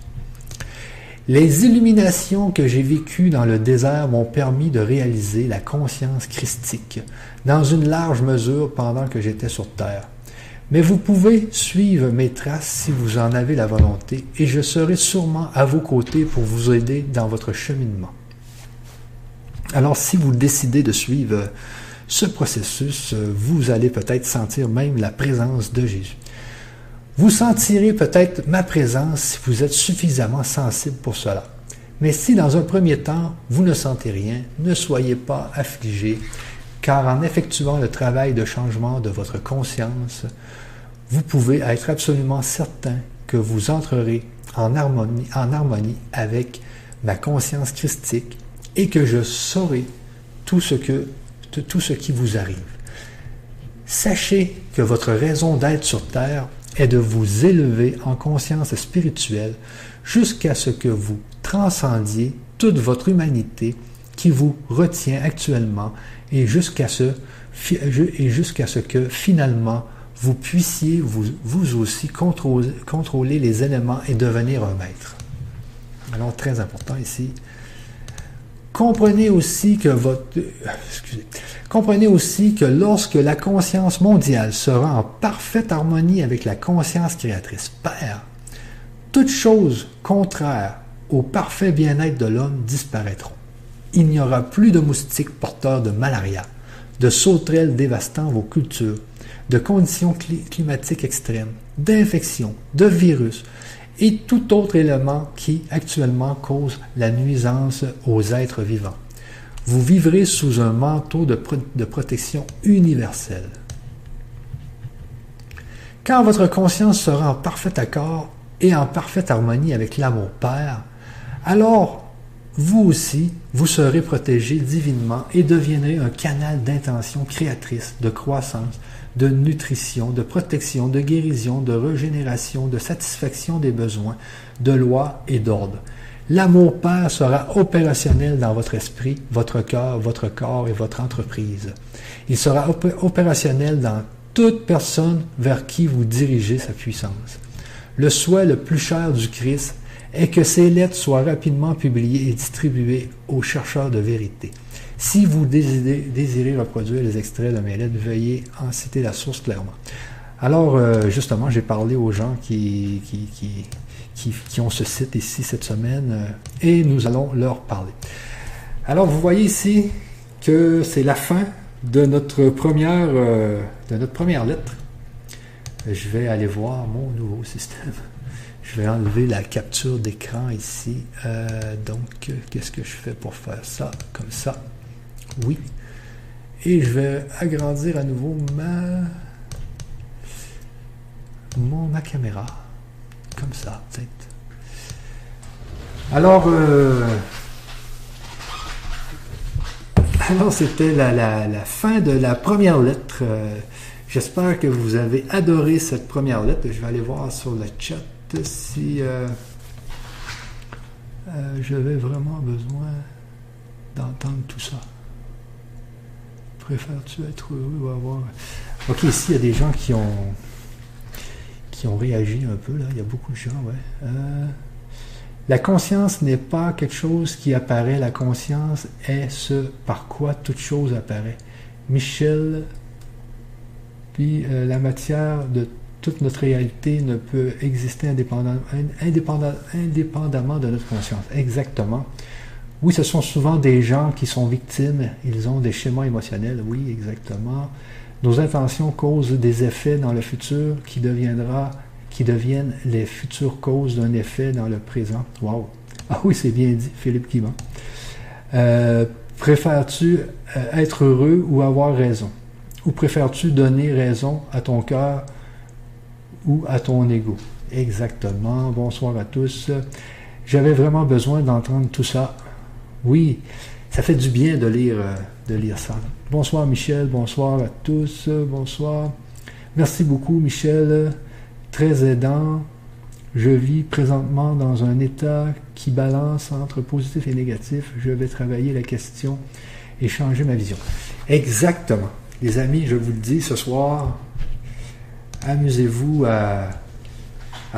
Les illuminations que j'ai vécues dans le désert m'ont permis de réaliser la conscience christique dans une large mesure pendant que j'étais sur terre. Mais vous pouvez suivre mes traces si vous en avez la volonté et je serai sûrement à vos côtés pour vous aider dans votre cheminement. Alors si vous décidez de suivre ce processus, euh, vous allez peut-être sentir même la présence de Jésus. Vous sentirez peut-être ma présence si vous êtes suffisamment sensible pour cela. Mais si dans un premier temps, vous ne sentez rien, ne soyez pas affligé, car en effectuant le travail de changement de votre conscience, vous pouvez être absolument certain que vous entrerez en harmonie, en harmonie avec ma conscience christique et que je saurai tout ce que de tout ce qui vous arrive. Sachez que votre raison d'être sur Terre est de vous élever en conscience spirituelle jusqu'à ce que vous transcendiez toute votre humanité qui vous retient actuellement et jusqu'à ce, ce que finalement vous puissiez vous, vous aussi contrôler, contrôler les éléments et devenir un maître. Alors très important ici. Comprenez aussi que votre excusez, comprenez aussi que lorsque la conscience mondiale sera en parfaite harmonie avec la conscience créatrice Père, toutes choses contraires au parfait bien-être de l'homme disparaîtront. Il n'y aura plus de moustiques porteurs de malaria, de sauterelles dévastant vos cultures, de conditions climatiques extrêmes, d'infections, de virus et tout autre élément qui actuellement cause la nuisance aux êtres vivants. Vous vivrez sous un manteau de, de protection universelle. Quand votre conscience sera en parfait accord et en parfaite harmonie avec l'amour Père, alors vous aussi, vous serez protégé divinement et deviendrez un canal d'intention créatrice, de croissance, de nutrition, de protection, de guérison, de régénération, de satisfaction des besoins, de loi et d'ordre. L'amour Père sera opérationnel dans votre esprit, votre cœur, votre corps et votre entreprise. Il sera opérationnel dans toute personne vers qui vous dirigez sa puissance. Le souhait le plus cher du Christ est que ces lettres soient rapidement publiées et distribuées aux chercheurs de vérité. Si vous désirez, reproduire les extraits de mes lettres, veuillez en citer la source clairement. Alors, euh, justement, j'ai parlé aux gens qui, qui, ont ce site ici cette semaine euh, et nous allons leur parler. Alors, vous voyez ici que c'est la fin de notre première, euh, de notre première lettre. Je vais aller voir mon nouveau système. Je vais enlever la capture d'écran ici. Donc, qu'est-ce que je fais pour faire ça? Comme ça? Oui. Et je vais agrandir à nouveau ma, mon, ma caméra. Comme ça, peut-être. Alors, euh, <laughs> alors c'était la, la, fin de la première lettre. Euh, j'espère que vous avez adoré cette première lettre. Je vais aller voir sur le chat si euh, j'avais vraiment besoin d'entendre tout ça. Préfères-tu être heureux ou avoir. Ok, ici, il y a des gens qui ont qui ont réagi un peu, là. Il y a beaucoup de gens, ouais. Euh, la conscience n'est pas quelque chose qui apparaît, la conscience est ce par quoi toute chose apparaît. Michel, puis la matière de toute notre réalité ne peut exister indépendamment, indépendamment de notre conscience. Exactement. Oui, ce sont souvent des gens qui sont victimes, ils ont des schémas émotionnels, oui, exactement. Nos intentions causent des effets dans le futur qui deviendra, qui deviennent les futures causes d'un effet dans le présent. Wow. Ah oui, c'est bien dit, Philippe Guimont. Euh, préfères-tu euh, être heureux ou avoir raison? Ou préfères-tu donner raison à ton cœur ou à ton ego? Exactement. Bonsoir à tous. J'avais vraiment besoin d'entendre tout ça. Oui, ça fait du bien de lire, euh, de lire ça. Bonsoir Michel, bonsoir à tous, bonsoir. Merci beaucoup Michel, très aidant. Je vis présentement dans un état qui balance entre positif et négatif. Je vais travailler la question et changer ma vision. Exactement. Les amis, je vous le dis, ce soir, Amusez-vous à,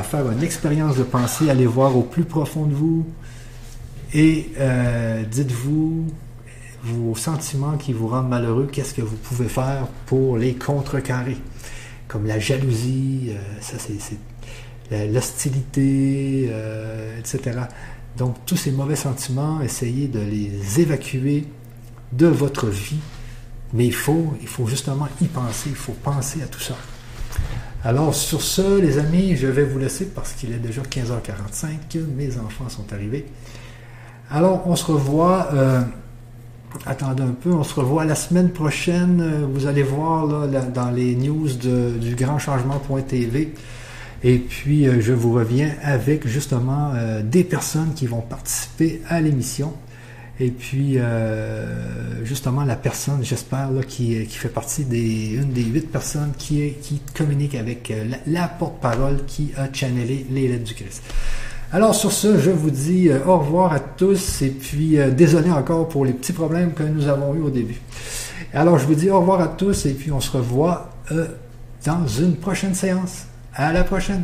faire une expérience de pensée, allez voir au plus profond de vous et euh, dites-vous vos sentiments qui vous rendent malheureux, qu'est-ce que vous pouvez faire pour les contrecarrer, comme la jalousie, euh, ça c'est l'hostilité, euh, etc. Donc tous ces mauvais sentiments, essayez de les évacuer de votre vie, mais il faut, il faut justement y penser, il faut penser à tout ça. Alors sur ce, les amis, je vais vous laisser parce qu'il est déjà 15h45. Mes enfants sont arrivés. Alors on se revoit. Euh, attendez un peu, on se revoit la semaine prochaine. Vous allez voir dans les news du grand changement.tv. Et puis euh, je vous reviens avec justement euh, des personnes qui vont participer à l'émission. Et puis, euh, justement, la personne, j'espère, qui, fait partie des une des huit personnes qui, qui communique avec euh, la, porte-parole qui a channelé les lettres du Christ. Alors sur ce, je vous dis euh, au revoir à tous et puis désolé encore pour les petits problèmes que nous avons eus au début. Alors je vous dis au revoir à tous et puis on se revoit dans une prochaine séance. À la prochaine.